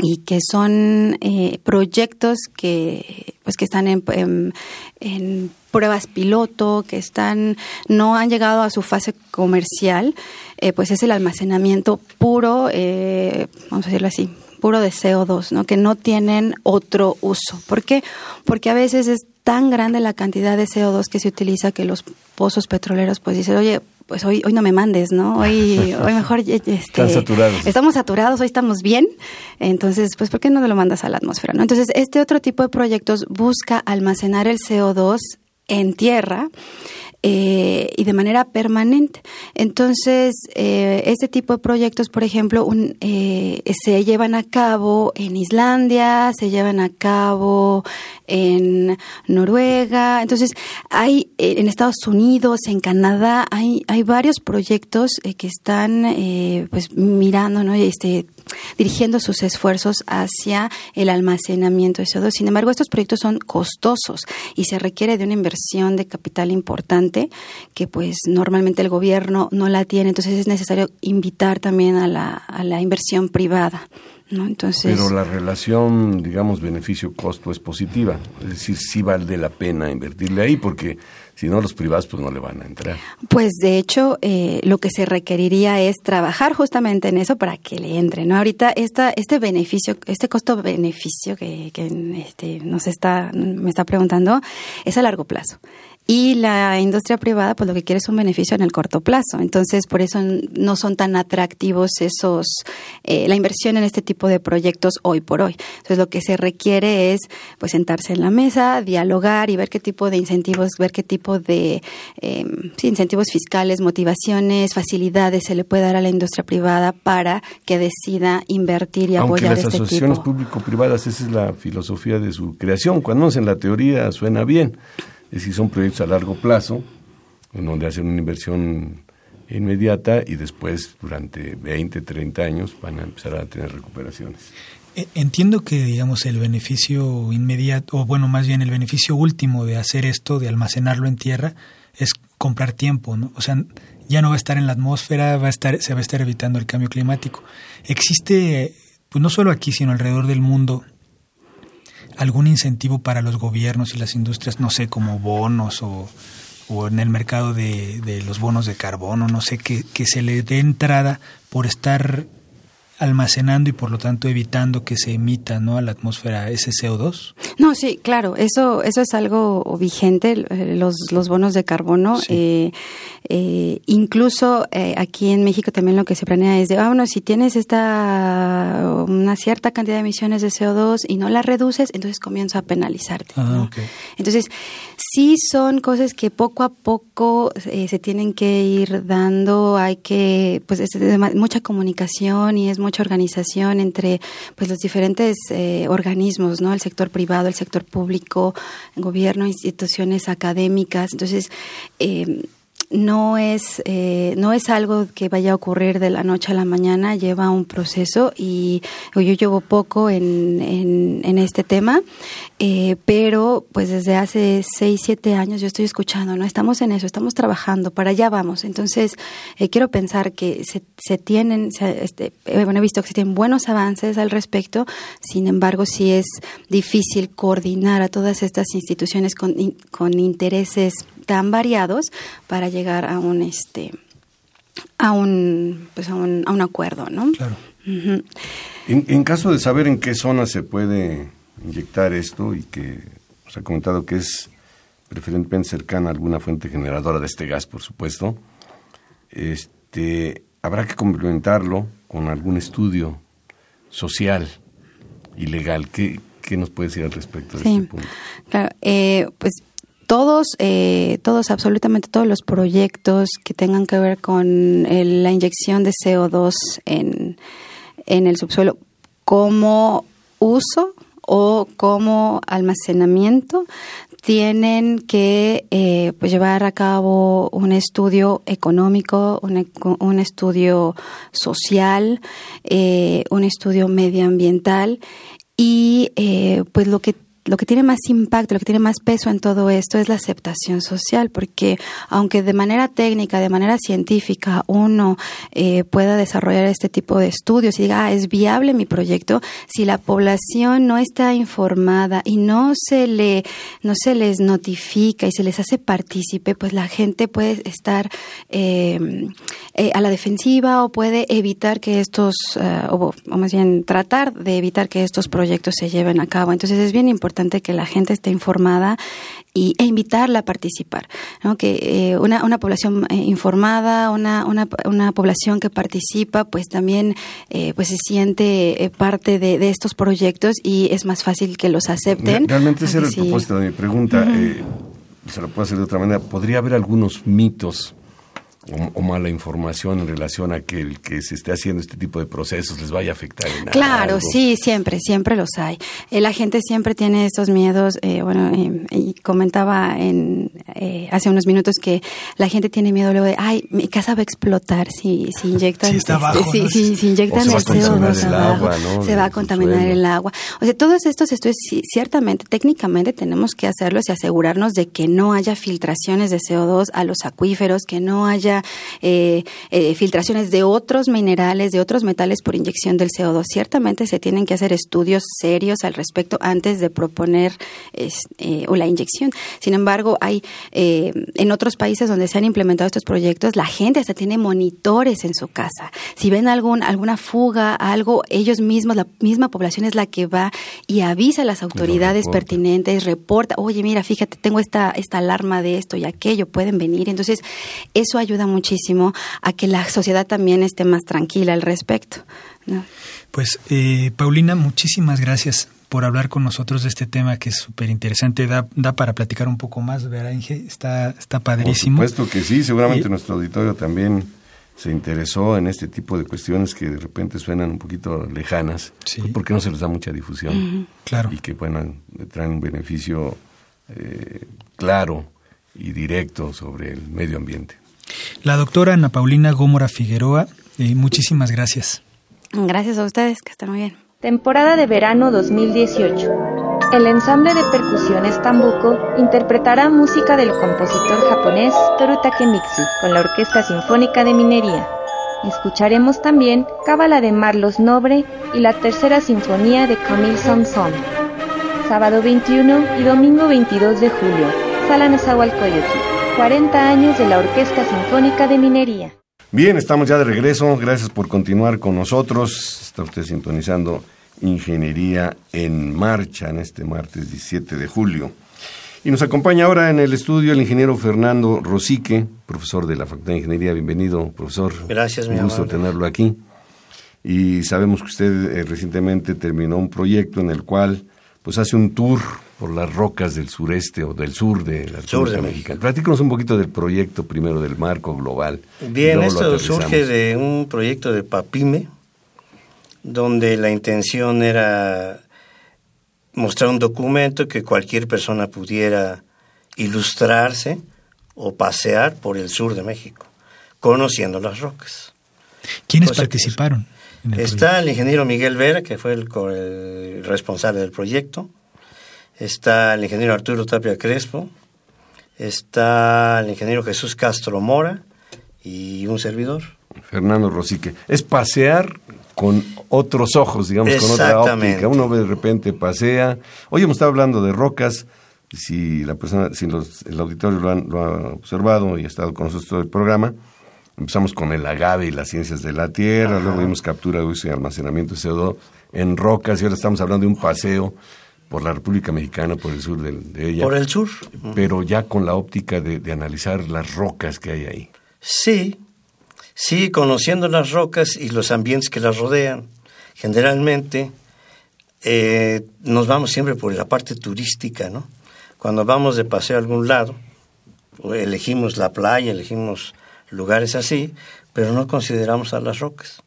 Speaker 6: y que son eh, proyectos que pues que están en, pruebas piloto que están no han llegado a su fase comercial eh, pues es el almacenamiento puro eh, vamos a decirlo así puro de CO2 no que no tienen otro uso ¿por qué? porque a veces es tan grande la cantidad de CO2 que se utiliza que los pozos petroleros pues dicen oye pues hoy, hoy no me mandes, ¿no? Hoy, hoy mejor este,
Speaker 1: saturados.
Speaker 6: estamos saturados, hoy estamos bien, entonces, pues, ¿por qué no te lo mandas a la atmósfera? ¿no? Entonces, este otro tipo de proyectos busca almacenar el CO2 en tierra eh, y de manera permanente. Entonces, eh, este tipo de proyectos, por ejemplo, un, eh, se llevan a cabo en Islandia, se llevan a cabo en Noruega. Entonces, hay en Estados Unidos, en Canadá, hay, hay varios proyectos que están pues mirando, ¿no? Este, dirigiendo sus esfuerzos hacia el almacenamiento de CO2. Sin embargo, estos proyectos son costosos y se requiere de una inversión de capital importante que pues normalmente el gobierno no la tiene. Entonces es necesario invitar también a la, a la inversión privada. ¿no? Entonces,
Speaker 1: Pero la relación, digamos, beneficio-costo es positiva. Es decir, sí vale la pena invertirle ahí porque si no, los privados pues no le van a entrar.
Speaker 6: Pues de hecho, eh, lo que se requeriría es trabajar justamente en eso para que le entre, ¿no? Ahorita esta, este beneficio, este costo-beneficio que, que este, nos está, me está preguntando, es a largo plazo y la industria privada pues lo que quiere es un beneficio en el corto plazo. Entonces por eso no son tan atractivos esos eh, la inversión en este tipo de proyectos hoy por hoy. Entonces lo que se requiere es pues sentarse en la mesa dialogar y ver qué tipo de incentivos ver qué tipo de eh, incentivos fiscales motivaciones facilidades se le puede dar a la industria privada para que decida invertir y apoyar
Speaker 1: las
Speaker 6: este
Speaker 1: asociaciones público-privadas esa es la filosofía de su creación. Cuando en la teoría suena bien es decir, son proyectos a largo plazo, en donde hacen una inversión inmediata y después durante 20, 30 años van a empezar a tener recuperaciones.
Speaker 2: E, entiendo que, digamos, el beneficio inmediato, o bueno, más bien el beneficio último de hacer esto, de almacenarlo en tierra, es comprar tiempo, ¿no? O sea, ya no va a estar en la atmósfera, va a estar, se va a estar evitando el cambio climático. Existe, pues no solo aquí, sino alrededor del mundo, algún incentivo para los gobiernos y las industrias, no sé, como bonos o, o en el mercado de, de, los bonos de carbono, no sé, que, que se le dé entrada por estar almacenando y por lo tanto evitando que se emita ¿no? a la atmósfera ese CO2?
Speaker 6: No, sí, claro, eso, eso es algo vigente, eh, los, los bonos de carbono. Eh, eh, incluso eh, aquí en México también lo que se planea es de, ah, bueno, si tienes esta una cierta cantidad de emisiones de CO2 y no la reduces, entonces comienzo a penalizarte.
Speaker 2: Ah,
Speaker 6: Entonces, sí son cosas que poco a poco se tienen que ir dando, hay que, pues, es mucha comunicación y es mucha organización entre pues los diferentes eh, organismos, ¿no? El sector privado, el sector público, el gobierno, instituciones académicas. Entonces, eh, no es eh, no es algo que vaya a ocurrir de la noche a la mañana lleva un proceso y yo llevo poco en, en, este tema eh, pero pues desde hace seis siete años yo estoy escuchando no estamos en eso estamos trabajando para allá vamos entonces eh, quiero pensar que se, se tienen se, este, bueno he visto que se tienen buenos avances al respecto sin embargo sí es difícil coordinar a todas estas instituciones con, con intereses tan variados para llegar a un este a un pues a un, a un acuerdo, ¿no?
Speaker 2: Claro.
Speaker 1: en, caso de saber en qué zona se puede inyectar esto y que os ha comentado que es preferentemente cercana a alguna fuente generadora de este gas, por supuesto, este habrá que complementarlo con algún estudio social y legal. ¿Qué, qué nos puede decir al respecto de este punto?
Speaker 6: Claro, eh, pues todos, eh, todos, absolutamente todos los proyectos que tengan que ver con la inyección de CO2 en, en el subsuelo como uso o como almacenamiento tienen que eh, pues llevar a cabo un estudio económico, un, un estudio social, eh, un estudio medioambiental y eh, pues lo que lo que tiene más impacto, lo que tiene más peso en todo esto es la aceptación social, porque aunque de manera técnica, de manera científica, uno eh, pueda desarrollar este tipo de estudios y diga, ah, es viable mi proyecto, si la población no está informada y no se le, no se les notifica y se les hace partícipe, pues la gente puede estar eh, eh, a la defensiva o puede evitar que estos, o, o más bien tratar de evitar que estos proyectos se lleven a cabo. Entonces es bien importante que la gente esté informada y, e invitarla a participar. ¿no? Que eh, una, una, población eh, informada, una, una, una, población que participa, pues también eh, pues se siente parte de, de, estos proyectos y es más fácil que los acepten.
Speaker 1: Realmente ese era el propósito de mi pregunta. se lo puedo hacer de otra manera. ¿Podría haber algunos mitos o, mala información en relación a que el que se esté haciendo este tipo de procesos les vaya a afectar en
Speaker 6: Claro, sí, siempre, siempre los hay. Eh, la gente siempre tiene estos miedos. Eh, bueno, eh, y comentaba en, hace unos minutos que la gente tiene miedo luego de, ay, mi casa va a explotar si, si inyectan,
Speaker 2: si,
Speaker 6: este, si, inyectan el CO2 abajo, se va a contaminar el agua. O sea, todos estos estudios, ciertamente, técnicamente tenemos que hacerlos y asegurarnos de que no haya filtraciones de CO2 a los acuíferos, que no haya eh, eh, filtraciones de otros minerales, de otros metales por inyección del CO2. Ciertamente se tienen que hacer estudios serios al respecto antes de proponer eh, o la inyección. Sin embargo, hay en otros países donde se han implementado estos proyectos, la gente hasta tiene monitores en su casa. Si ven algún, alguna fuga, algo, ellos mismos, la misma población es la que va y avisa a las autoridades pertinentes, reporta, oye, mira, fíjate, tengo esta, esta alarma de esto y aquello, pueden venir. Entonces, eso ayuda muchísimo a que la sociedad también esté más tranquila al respecto.
Speaker 2: Pues, eh, Paulina, muchísimas gracias por hablar con nosotros de este tema que es súper interesante. Da, da para platicar un poco más, ¿verdad, Inge? Está, está padrísimo.
Speaker 1: Por supuesto que sí, seguramente nuestro auditorio también se interesó en este tipo de cuestiones que de repente suenan un poquito lejanas, sí. Pues, porque no se les da mucha difusión.
Speaker 2: Claro.
Speaker 1: Y que bueno, traen un beneficio eh, claro y directo sobre el medio ambiente.
Speaker 2: La doctora Ana Paulina Gómora Figueroa, eh, muchísimas gracias.
Speaker 6: Gracias a ustedes, que están muy bien.
Speaker 5: Temporada de verano 2018. El ensamble de percusiones Tambuco interpretará música del compositor japonés Toru Takemitsu con la Orquesta Sinfónica de Minería. Escucharemos también Cábala de Marlos Nobre y la Tercera Sinfonía de Camille Saint-Saëns. Sábado 21 y domingo 22 de julio, Sala Nezahualcóyotl, 40 años de la Orquesta Sinfónica de Minería.
Speaker 1: Bien, estamos ya de regreso. Gracias por continuar con nosotros. Está usted sintonizando Ingeniería en Marcha en este martes 17 de julio. Y nos acompaña ahora en el estudio el ingeniero Fernando Rosique, profesor de la Facultad de Ingeniería. Bienvenido, profesor.
Speaker 7: Gracias, mi
Speaker 1: Un gusto tenerlo aquí. Y sabemos que usted eh, recientemente terminó un proyecto en el cual pues hace un tour por las rocas del sureste o del sur de la
Speaker 7: Sur de.
Speaker 1: Mexicana. Platícanos un poquito del proyecto primero del marco global.
Speaker 7: Bien, esto surge de un proyecto de PAPIME, donde la intención era mostrar un documento que cualquier persona pudiera ilustrarse o pasear por el sur de México, conociendo las rocas.
Speaker 2: ¿Quiénes
Speaker 7: Cosa que-
Speaker 2: participaron? En el
Speaker 7: Está el ingeniero Miguel Vera, que fue el, responsable del proyecto. Está el ingeniero Arturo Tapia Crespo. Está el ingeniero Jesús Castro Mora y un servidor.
Speaker 1: Fernando Rosique. Es pasear con otros ojos, digamos, con otra óptica. Uno de repente pasea. Hoy hemos estado hablando de rocas. Si la persona, si los- el auditorio lo, han- lo ha observado y ha estado con nosotros todo el programa, empezamos con el agave y las ciencias de la tierra, luego vimos captura, uso y almacenamiento de CO2 en rocas y ahora estamos hablando de un paseo por la República Mexicana, por el sur de, ella.
Speaker 7: Por el sur.
Speaker 1: Pero ya con la óptica de, de analizar las rocas que hay ahí.
Speaker 7: Sí, sí, conociendo las rocas y los ambientes que las rodean. Generalmente eh, nos vamos siempre por la parte turística, ¿no? Cuando vamos de paseo a algún lado, elegimos la playa, elegimos lugares así, pero no consideramos a las rocas.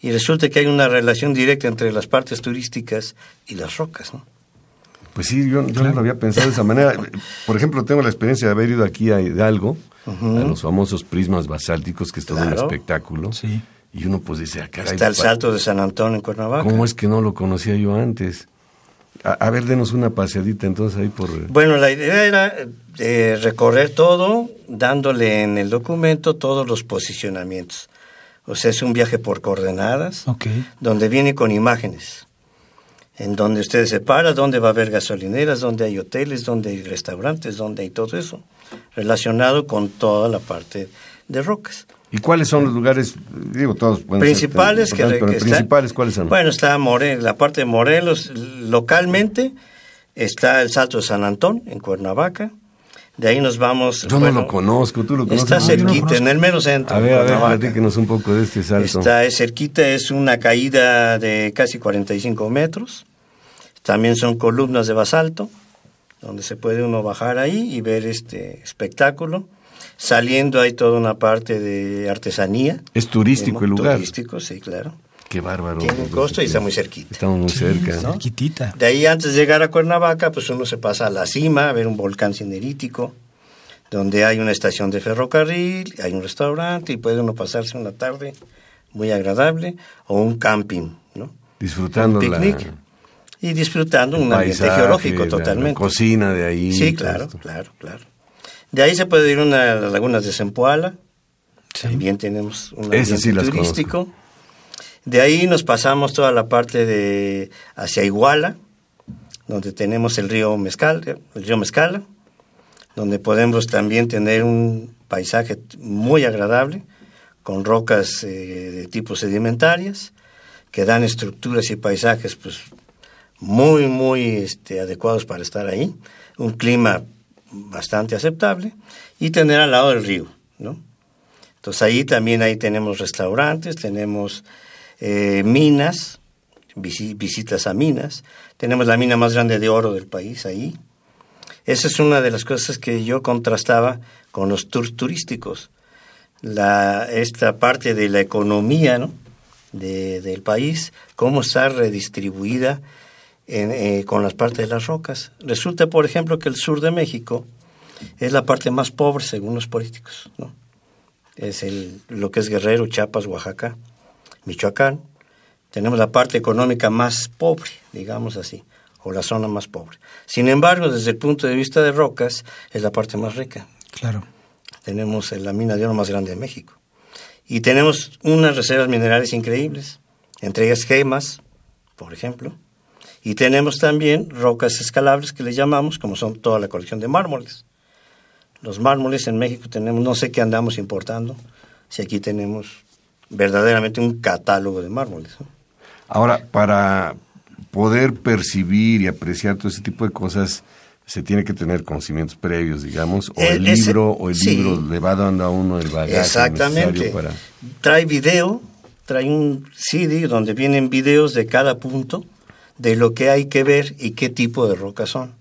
Speaker 7: Y resulta que hay una relación directa entre las partes turísticas y las rocas, ¿no?
Speaker 1: Pues sí, yo, yo no lo había pensado de esa manera. Por ejemplo, tengo la experiencia de haber ido aquí a Hidalgo, a los famosos prismas basálticos, que es todo un espectáculo.
Speaker 2: Sí.
Speaker 1: Y uno pues dice, ah, caray,
Speaker 7: Está el Salto de San Antonio en Cuernavaca.
Speaker 1: ¿cómo es que no lo conocía yo antes? A, a ver, denos una paseadita entonces ahí por...
Speaker 7: Bueno, la idea era eh, recorrer todo, dándole en el documento todos los posicionamientos. O sea, es un viaje por coordenadas,
Speaker 2: Ok.
Speaker 7: donde viene con imágenes, en donde usted se para, donde va a haber gasolineras, donde hay hoteles, donde hay restaurantes, donde hay todo eso, relacionado con toda la parte de rocas.
Speaker 1: ¿Y cuáles son los lugares, digo, todos pueden ser
Speaker 7: principales que,
Speaker 1: pero
Speaker 7: que está-
Speaker 1: principales cuáles son?
Speaker 7: Bueno, está More- la parte de Morelos localmente, está el Salto de San Antón en Cuernavaca. De ahí nos vamos.
Speaker 1: yo
Speaker 7: bueno,
Speaker 1: no lo conozco, tú lo conoces.
Speaker 7: Está
Speaker 1: no
Speaker 7: cerquita,
Speaker 1: conozco.
Speaker 7: en el mero centro.
Speaker 1: A ver, a ver, platíquenos un poco de este salto.
Speaker 7: Está es cerquita, es una caída de casi 45 metros. También son columnas de basalto, donde se puede uno bajar ahí y ver este espectáculo. Saliendo hay toda una parte de artesanía.
Speaker 1: Es turístico el lugar.
Speaker 7: Turístico, sí, claro.
Speaker 1: Qué bárbaro.
Speaker 7: Tiene un costo y está muy cerquita.
Speaker 1: Estamos muy cerca.
Speaker 7: ¿no?
Speaker 2: Cerquitita.
Speaker 7: De ahí antes de llegar a Cuernavaca, pues uno se pasa a la cima a ver un volcán cinerítico, donde hay una estación de ferrocarril, hay un restaurante y puede uno pasarse una tarde muy agradable o un camping, ¿no?
Speaker 1: Disfrutando
Speaker 7: Un
Speaker 1: la,
Speaker 7: picnic y disfrutando un ambiente
Speaker 1: paisaje,
Speaker 7: geológico
Speaker 1: la-
Speaker 7: totalmente.
Speaker 1: La cocina de ahí.
Speaker 7: Sí, claro,
Speaker 1: esto.
Speaker 7: claro, claro. De ahí se puede ir una, a las lagunas de Zempoala,
Speaker 2: Sí.
Speaker 7: también tenemos un
Speaker 1: sí
Speaker 7: turístico. De ahí nos pasamos toda la parte de hacia Iguala, donde tenemos el río Mezcal, el río Mezcala, donde podemos también tener un paisaje muy agradable con rocas eh, de tipo sedimentarias que dan estructuras y paisajes pues muy muy este, adecuados para estar ahí, un clima bastante aceptable y tener al lado del río, ¿no? Entonces ahí también ahí tenemos restaurantes, tenemos eh, minas, visi- visitas a minas, tenemos la mina más grande de oro del país ahí. Esa es una de las cosas que yo contrastaba con los tours turísticos. La, esta parte de la economía ¿no? de- del país, cómo está redistribuida en, eh, con las partes de las rocas. Resulta, por ejemplo, que el sur de México es la parte más pobre según los políticos, ¿no? es el, lo que es Guerrero, Chiapas, Oaxaca, Michoacán. Tenemos la parte económica más pobre, digamos así, o la zona más pobre. Sin embargo, desde el punto de vista de rocas, es la parte más rica.
Speaker 2: Claro.
Speaker 7: Tenemos la mina de oro más grande de México. Y tenemos unas reservas minerales increíbles, entre ellas gemas, por ejemplo. Y tenemos también rocas escalables que le llamamos, como son toda la colección de mármoles. Los mármoles en México tenemos, no sé qué andamos importando, si aquí tenemos verdaderamente un catálogo de mármoles.
Speaker 1: Ahora, para poder percibir y apreciar todo ese tipo de cosas, se tiene que tener conocimientos previos, digamos, o el, libro, o el libro le va dando a uno el bagaje
Speaker 7: Exactamente.
Speaker 1: para...
Speaker 7: Trae video, trae un CD donde vienen videos de cada punto, de lo que hay que ver y qué tipo de rocas son,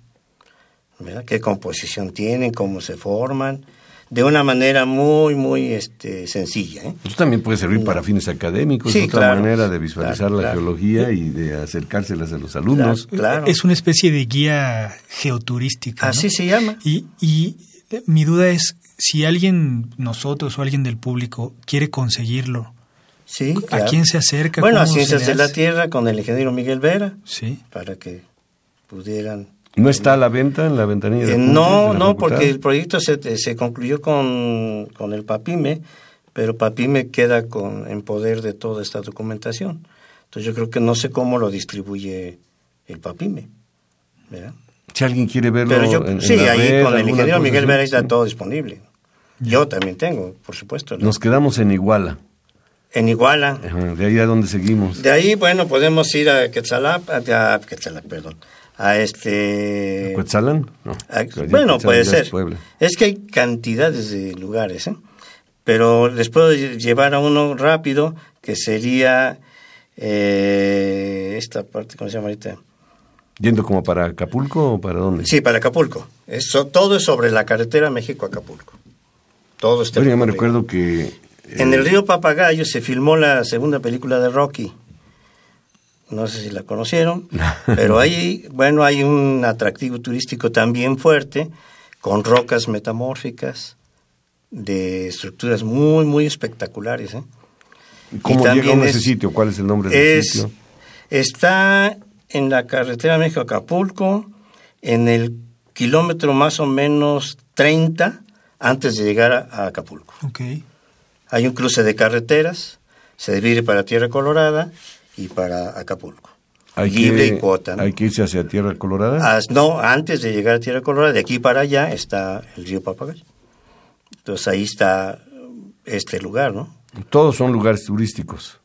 Speaker 7: qué composición tienen, cómo se forman, de una manera muy, muy este, sencilla. ¿eh?
Speaker 1: Esto también puede servir para fines académicos, es otra manera de visualizar la geología y de acercárselas a los alumnos.
Speaker 2: Es una especie de guía geoturística.
Speaker 7: Así se llama.
Speaker 2: Y, y mi duda es, si alguien, nosotros o alguien del público, quiere conseguirlo,
Speaker 7: Sí,
Speaker 2: ¿A quién se acerca?
Speaker 7: Bueno, a Ciencias de la Tierra con el ingeniero Miguel Vera.
Speaker 2: Sí.
Speaker 7: Para que pudieran
Speaker 1: ¿No está a la venta en la ventanilla?
Speaker 7: Eh, no, no, porque el proyecto se, se concluyó con, con, el PAPIME, pero PAPIME queda con, en poder de toda esta documentación. Entonces yo creo que no sé cómo lo distribuye el PAPIME. ¿verdad?
Speaker 1: Si alguien quiere verlo
Speaker 7: en, Sí, ahí con el ingeniero Miguel Vera está todo disponible. Yo también tengo, por supuesto.
Speaker 1: Nos quedamos en Iguala.
Speaker 7: En Iguala.
Speaker 1: de ahí a donde seguimos.
Speaker 7: De ahí, bueno, podemos ir a Quetzalap, a, Quetzalap, perdón, a este...
Speaker 1: ¿Cuetzalan?
Speaker 7: No. bueno, puede ser. Es, que hay cantidades de lugares, ¿eh? Pero les puedo llevar a uno rápido, que sería eh, esta parte, ¿cómo se llama ahorita?
Speaker 1: ¿Yendo como para Acapulco o para dónde?
Speaker 7: Sí, para Acapulco. Eso, todo es sobre la carretera México-Acapulco. Todo este
Speaker 1: Bueno, yo me recuerdo que...
Speaker 7: En el río Papagayo se filmó la segunda película de Rocky no sé si la conocieron, pero ahí, bueno, hay un atractivo turístico también fuerte, con rocas metamórficas, de estructuras muy, muy espectaculares. ¿eh?
Speaker 1: ¿Cómo llega a ese sitio? ¿Cuál es el nombre del sitio?
Speaker 7: Está en la carretera México-Acapulco, en el kilómetro más o menos 30 antes de llegar a, Acapulco.
Speaker 2: Okay.
Speaker 7: Hay un cruce de carreteras, se divide para Tierra Colorada y para Acapulco.
Speaker 1: Hay
Speaker 7: Libre
Speaker 1: que,
Speaker 7: y cuota.
Speaker 1: ¿Hay que irse hacia Tierra Colorada?
Speaker 7: no, antes de llegar a Tierra Colorada, de aquí para allá está el río Papagayo. Entonces ahí está este lugar, ¿no?
Speaker 1: Todos son lugares turísticos.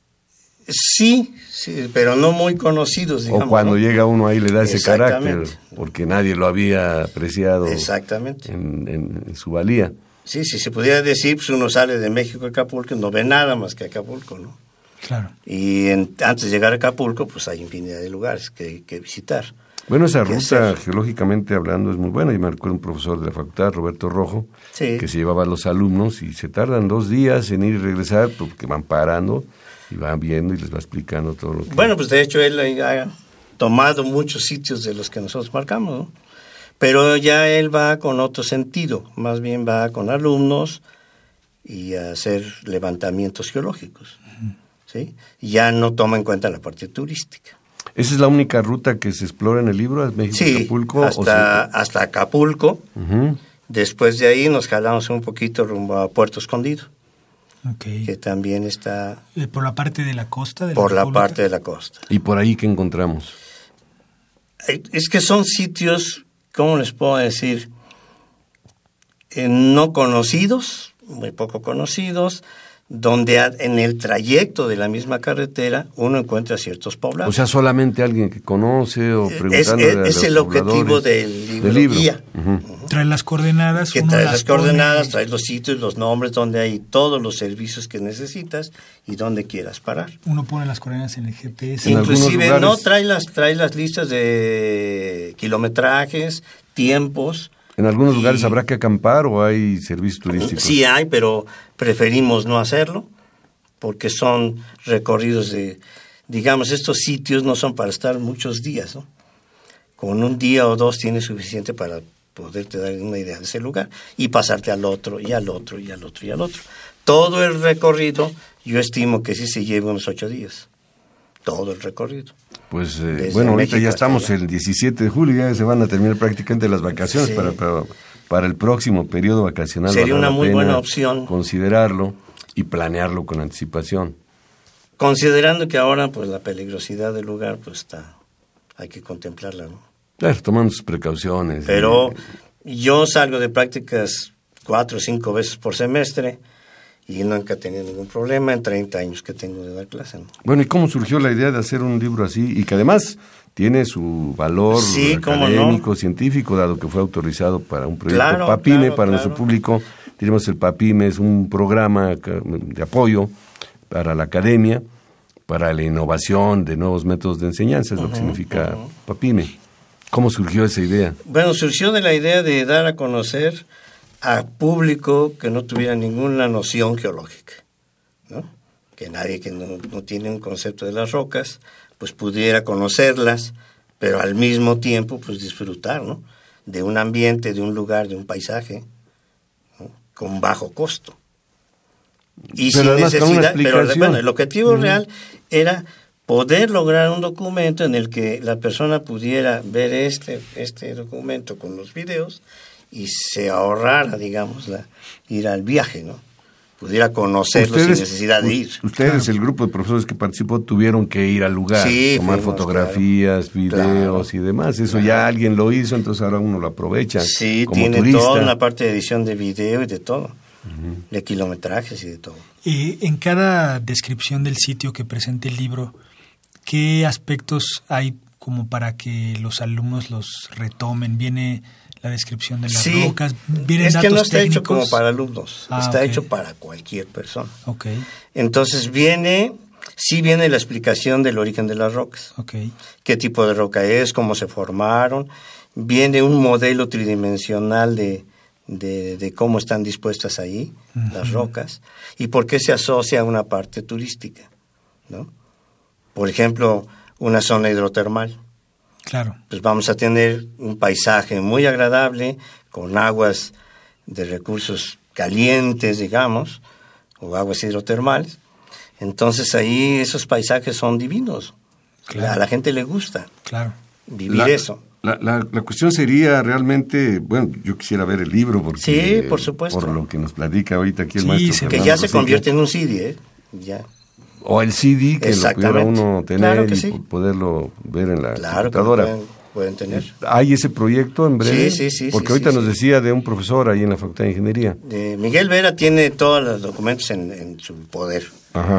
Speaker 7: Sí, sí pero no muy conocidos, digamos.
Speaker 1: O cuando llega uno ahí le da ese carácter, porque nadie lo había apreciado
Speaker 7: Exactamente.
Speaker 1: En, en, su valía.
Speaker 7: Sí, si se pudiera decir, pues uno sale de México a Acapulco y no ve nada más que Acapulco, ¿no?
Speaker 2: Claro.
Speaker 7: Y antes de llegar a Acapulco, pues hay infinidad de lugares que, que visitar.
Speaker 1: Bueno, esa ruta, geológicamente hablando, es muy buena. Y me acuerdo un profesor de la facultad, Roberto Rojo, que se llevaba a los alumnos y se tardan dos días en ir y regresar porque van parando y van viendo y les va explicando todo lo que...
Speaker 7: Bueno, pues de hecho él ha tomado muchos sitios de los que nosotros marcamos, ¿no? Pero ya él va con otro sentido, más bien va con alumnos y a hacer levantamientos geológicos. ¿sí? ya no toma en cuenta la parte turística.
Speaker 1: ¿Esa es la única ruta que se explora en el libro, México
Speaker 7: sí,
Speaker 1: Acapulco?
Speaker 7: Hasta, hasta Acapulco. Después de ahí nos jalamos un poquito rumbo a Puerto Escondido. Que también está...
Speaker 2: Eh, ¿Por la parte de la costa?
Speaker 7: por la, parte de la costa.
Speaker 1: ¿Y por ahí qué encontramos?
Speaker 7: Es que son sitios, ¿cómo les puedo decir? Eh, no conocidos, muy poco conocidos, donde en el trayecto de la misma carretera uno encuentra ciertos poblados.
Speaker 1: O sea, solamente alguien que conoce o preguntando
Speaker 7: Es, es el objetivo del libro, guía.
Speaker 2: Trae las coordenadas.
Speaker 7: Que trae las, coordenadas, trae los sitios, los nombres, donde hay todos los servicios que necesitas y donde quieras parar.
Speaker 2: Uno pone las coordenadas en el GPS.
Speaker 7: Inclusive no trae las, trae las listas de kilometrajes, tiempos,
Speaker 1: ¿En algunos lugares habrá que acampar o hay servicios turísticos?
Speaker 7: Sí hay, pero preferimos no hacerlo porque son recorridos de, digamos, estos sitios no son para estar muchos días, ¿no? Con un día o dos tiene suficiente para poderte dar una idea de ese lugar y pasarte al otro y al otro y al otro y al otro. Todo el recorrido, yo estimo que sí se lleva unos ocho días. Todo el recorrido.
Speaker 1: Pues eh, bueno, ahorita ya estamos el 17 de julio, ya se van a terminar prácticamente las vacaciones para, para, el próximo periodo vacacional.
Speaker 7: Sería una muy buena opción.
Speaker 1: Considerarlo y planearlo con anticipación.
Speaker 7: Considerando que ahora pues la peligrosidad del lugar pues está, hay que contemplarla, ¿no?
Speaker 1: Claro, tomando sus precauciones.
Speaker 7: Pero yo salgo de prácticas cuatro o cinco veces por semestre y nunca he tenido ningún problema en 30 años que tengo de dar clase.
Speaker 1: Bueno, ¿y cómo surgió la idea de hacer un libro así y que además tiene su valor académico, científico, dado que fue autorizado para un proyecto PAPIME, para nuestro público? Tenemos el PAPIME, es un programa de apoyo para la academia, para la innovación de nuevos métodos de enseñanza, es lo que significa PAPIME. ¿Cómo surgió esa idea?
Speaker 7: Bueno, surgió de la idea de dar a conocer a público que no tuviera ninguna noción geológica, ¿no? que nadie que no, tiene un concepto de las rocas, pues pudiera conocerlas, pero al mismo tiempo pues disfrutar ¿no? de un ambiente, de un lugar, de un paisaje, con bajo costo. Y sin necesidad, pero bueno, el objetivo real era poder lograr un documento en el que la persona pudiera ver este, este documento con los videos y se ahorrara, digamos, la, ir al viaje, ¿no? Pudiera conocerlo sin necesidad de ir.
Speaker 1: Ustedes, el grupo de profesores que participó, tuvieron que ir al lugar, tomar fotografías, videos y demás. Eso ya alguien lo hizo, entonces ahora uno lo aprovecha.
Speaker 7: Sí, tiene toda una parte de edición de video y de todo, de kilometrajes y de todo.
Speaker 2: Y en cada descripción del sitio que presenta el libro, ¿qué aspectos hay como para que los alumnos los retomen? ¿Viene la descripción de las sí, rocas.
Speaker 7: es que no está hecho como para alumnos, ah, está hecho para cualquier persona.
Speaker 2: Okay.
Speaker 7: Entonces viene, sí viene la explicación del origen de las rocas.
Speaker 2: Okay.
Speaker 7: Qué tipo de roca es, cómo se formaron. Viene un modelo tridimensional de, de, cómo están dispuestas ahí las rocas y por qué se asocia a una parte turística. ¿no? Por ejemplo, una zona hidrotermal
Speaker 2: Claro.
Speaker 7: Pues vamos a tener un paisaje muy agradable, con aguas de recursos calientes, digamos, o aguas hidrotermales. Entonces ahí esos paisajes son divinos. A la gente le gusta
Speaker 2: claro.
Speaker 7: vivir eso.
Speaker 1: La, la, cuestión sería realmente, bueno, yo quisiera ver el libro porque
Speaker 7: sí, por supuesto.
Speaker 1: por lo que nos platica ahorita aquí el maestro.
Speaker 7: Que ya se convierte en un CD, ¿eh? Ya.
Speaker 1: O el CD que lo pudiera uno tener y poderlo ver en la computadora.
Speaker 7: pueden, tener.
Speaker 1: ¿Hay ese proyecto en breve?
Speaker 7: Sí, sí, sí.
Speaker 1: Porque ahorita nos decía de un profesor ahí en la Facultad de Ingeniería.
Speaker 7: Miguel Vera tiene todos los documentos en, su poder.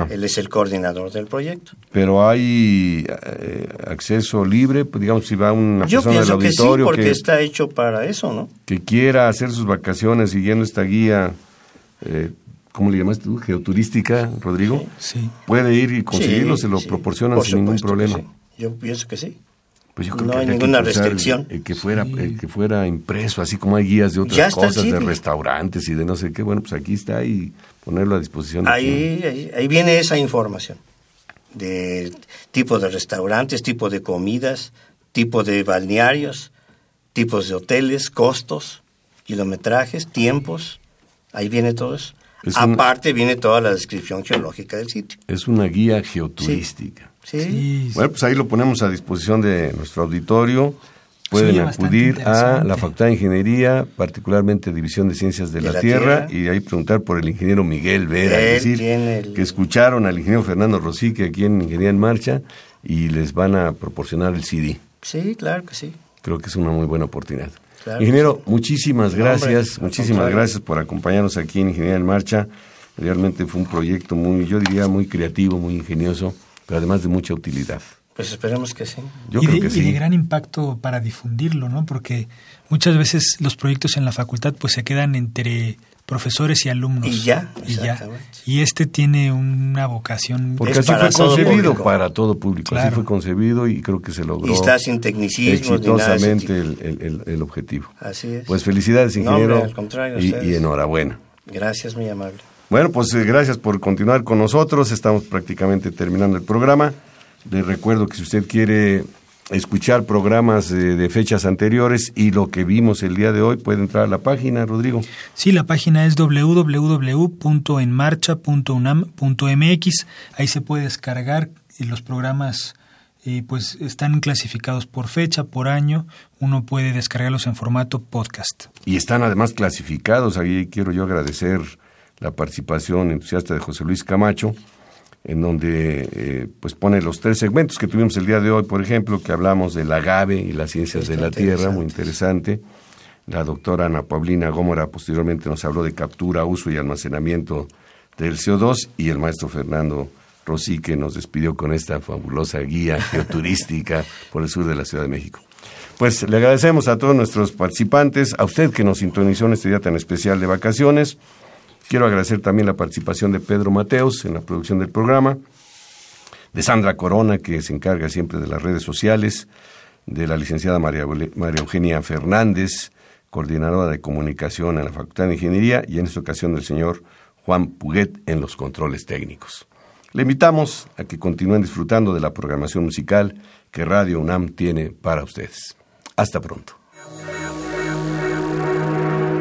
Speaker 7: Él es el coordinador del proyecto.
Speaker 1: Pero hay eh, acceso libre, pues, digamos, si va una persona del auditorio.
Speaker 7: Que sí, porque está hecho para eso, ¿no?
Speaker 1: Que quiera hacer sus vacaciones siguiendo esta guía. Eh, ¿cómo le llamas tú? Geoturística, Rodrigo.
Speaker 2: Sí.
Speaker 1: Puede ir y conseguirlo, se lo proporcionan sin ningún problema.
Speaker 7: Yo pienso que sí.
Speaker 1: Pues yo creo
Speaker 7: no
Speaker 1: que
Speaker 7: hay ninguna restricción.
Speaker 1: El, que fuera, que fuera impreso, así como hay guías de otras cosas, de restaurantes y de no sé qué. Bueno, pues aquí está y ponerlo a disposición.
Speaker 7: Ahí, ahí, viene esa información de tipo de restaurantes, tipo de comidas, tipo de balnearios, tipos de hoteles, costos, kilometrajes, tiempos. Ahí viene todo eso. Aparte viene toda la descripción geológica del sitio.
Speaker 1: Es una guía geoturística.
Speaker 7: Sí.
Speaker 1: Bueno, pues ahí lo ponemos a disposición de nuestro auditorio. Pueden acudir a la Facultad de Ingeniería, particularmente División de Ciencias de, la, Tierra, y ahí preguntar por el ingeniero Miguel Vera, es decir, que escucharon al ingeniero Fernando Rosique aquí en Ingeniería en Marcha y les van a proporcionar el CD.
Speaker 7: Sí, claro que sí.
Speaker 1: Creo que es una muy buena oportunidad. Ingeniero, muchísimas gracias, muchísimas gracias por acompañarnos aquí en Ingeniería en Marcha. Realmente fue un proyecto muy, yo diría, muy creativo, muy ingenioso, pero además de mucha utilidad.
Speaker 7: Pues esperemos que sí.
Speaker 2: Yo y, creo de, que sí. y de gran impacto para difundirlo, ¿no? Porque muchas veces los proyectos en la facultad pues se quedan entre profesores y alumnos.
Speaker 7: Y ya.
Speaker 2: Y ya. Y este tiene una vocación.
Speaker 1: Porque así fue concebido para todo público. Así fue concebido y creo que se logró.
Speaker 7: Y está sin tecnicismo.
Speaker 1: Exitosamente el, el, objetivo.
Speaker 7: Así es.
Speaker 1: Pues felicidades, ingeniero. y, y, enhorabuena.
Speaker 7: Gracias, muy amable.
Speaker 1: Bueno, pues eh, gracias por continuar con nosotros. Estamos prácticamente terminando el programa. Les recuerdo que si usted quiere escuchar programas de, fechas anteriores y lo que vimos el día de hoy, puede entrar a la página, Rodrigo.
Speaker 2: Sí, la página es www.enmarcha.unam.mx. Ahí se puede descargar y los programas eh, pues están clasificados por fecha, por año. Uno puede descargarlos en formato podcast.
Speaker 1: Y están además clasificados. Ahí quiero yo agradecer la participación entusiasta de José Luis Camacho en donde eh, pues pone los tres segmentos que tuvimos el día de hoy, por ejemplo, que hablamos del agave y las ciencias de la tierra, muy interesante. La doctora Ana Paulina Gómora posteriormente nos habló de captura, uso y almacenamiento del CO2 y el maestro Fernando Rossi que nos despidió con esta fabulosa guía geoturística por el sur de la Ciudad de México. Pues le agradecemos a todos nuestros participantes, a usted que nos sintonizó en este día tan especial de vacaciones. Quiero agradecer también la participación de Pedro Mateos en la producción del programa, de Sandra Corona, que se encarga siempre de las redes sociales, de la licenciada María, Eugenia Fernández, coordinadora de comunicación en la Facultad de Ingeniería, y en esta ocasión del señor Juan Puguet en los controles técnicos. Le invitamos a que continúen disfrutando de la programación musical que Radio UNAM tiene para ustedes. Hasta pronto.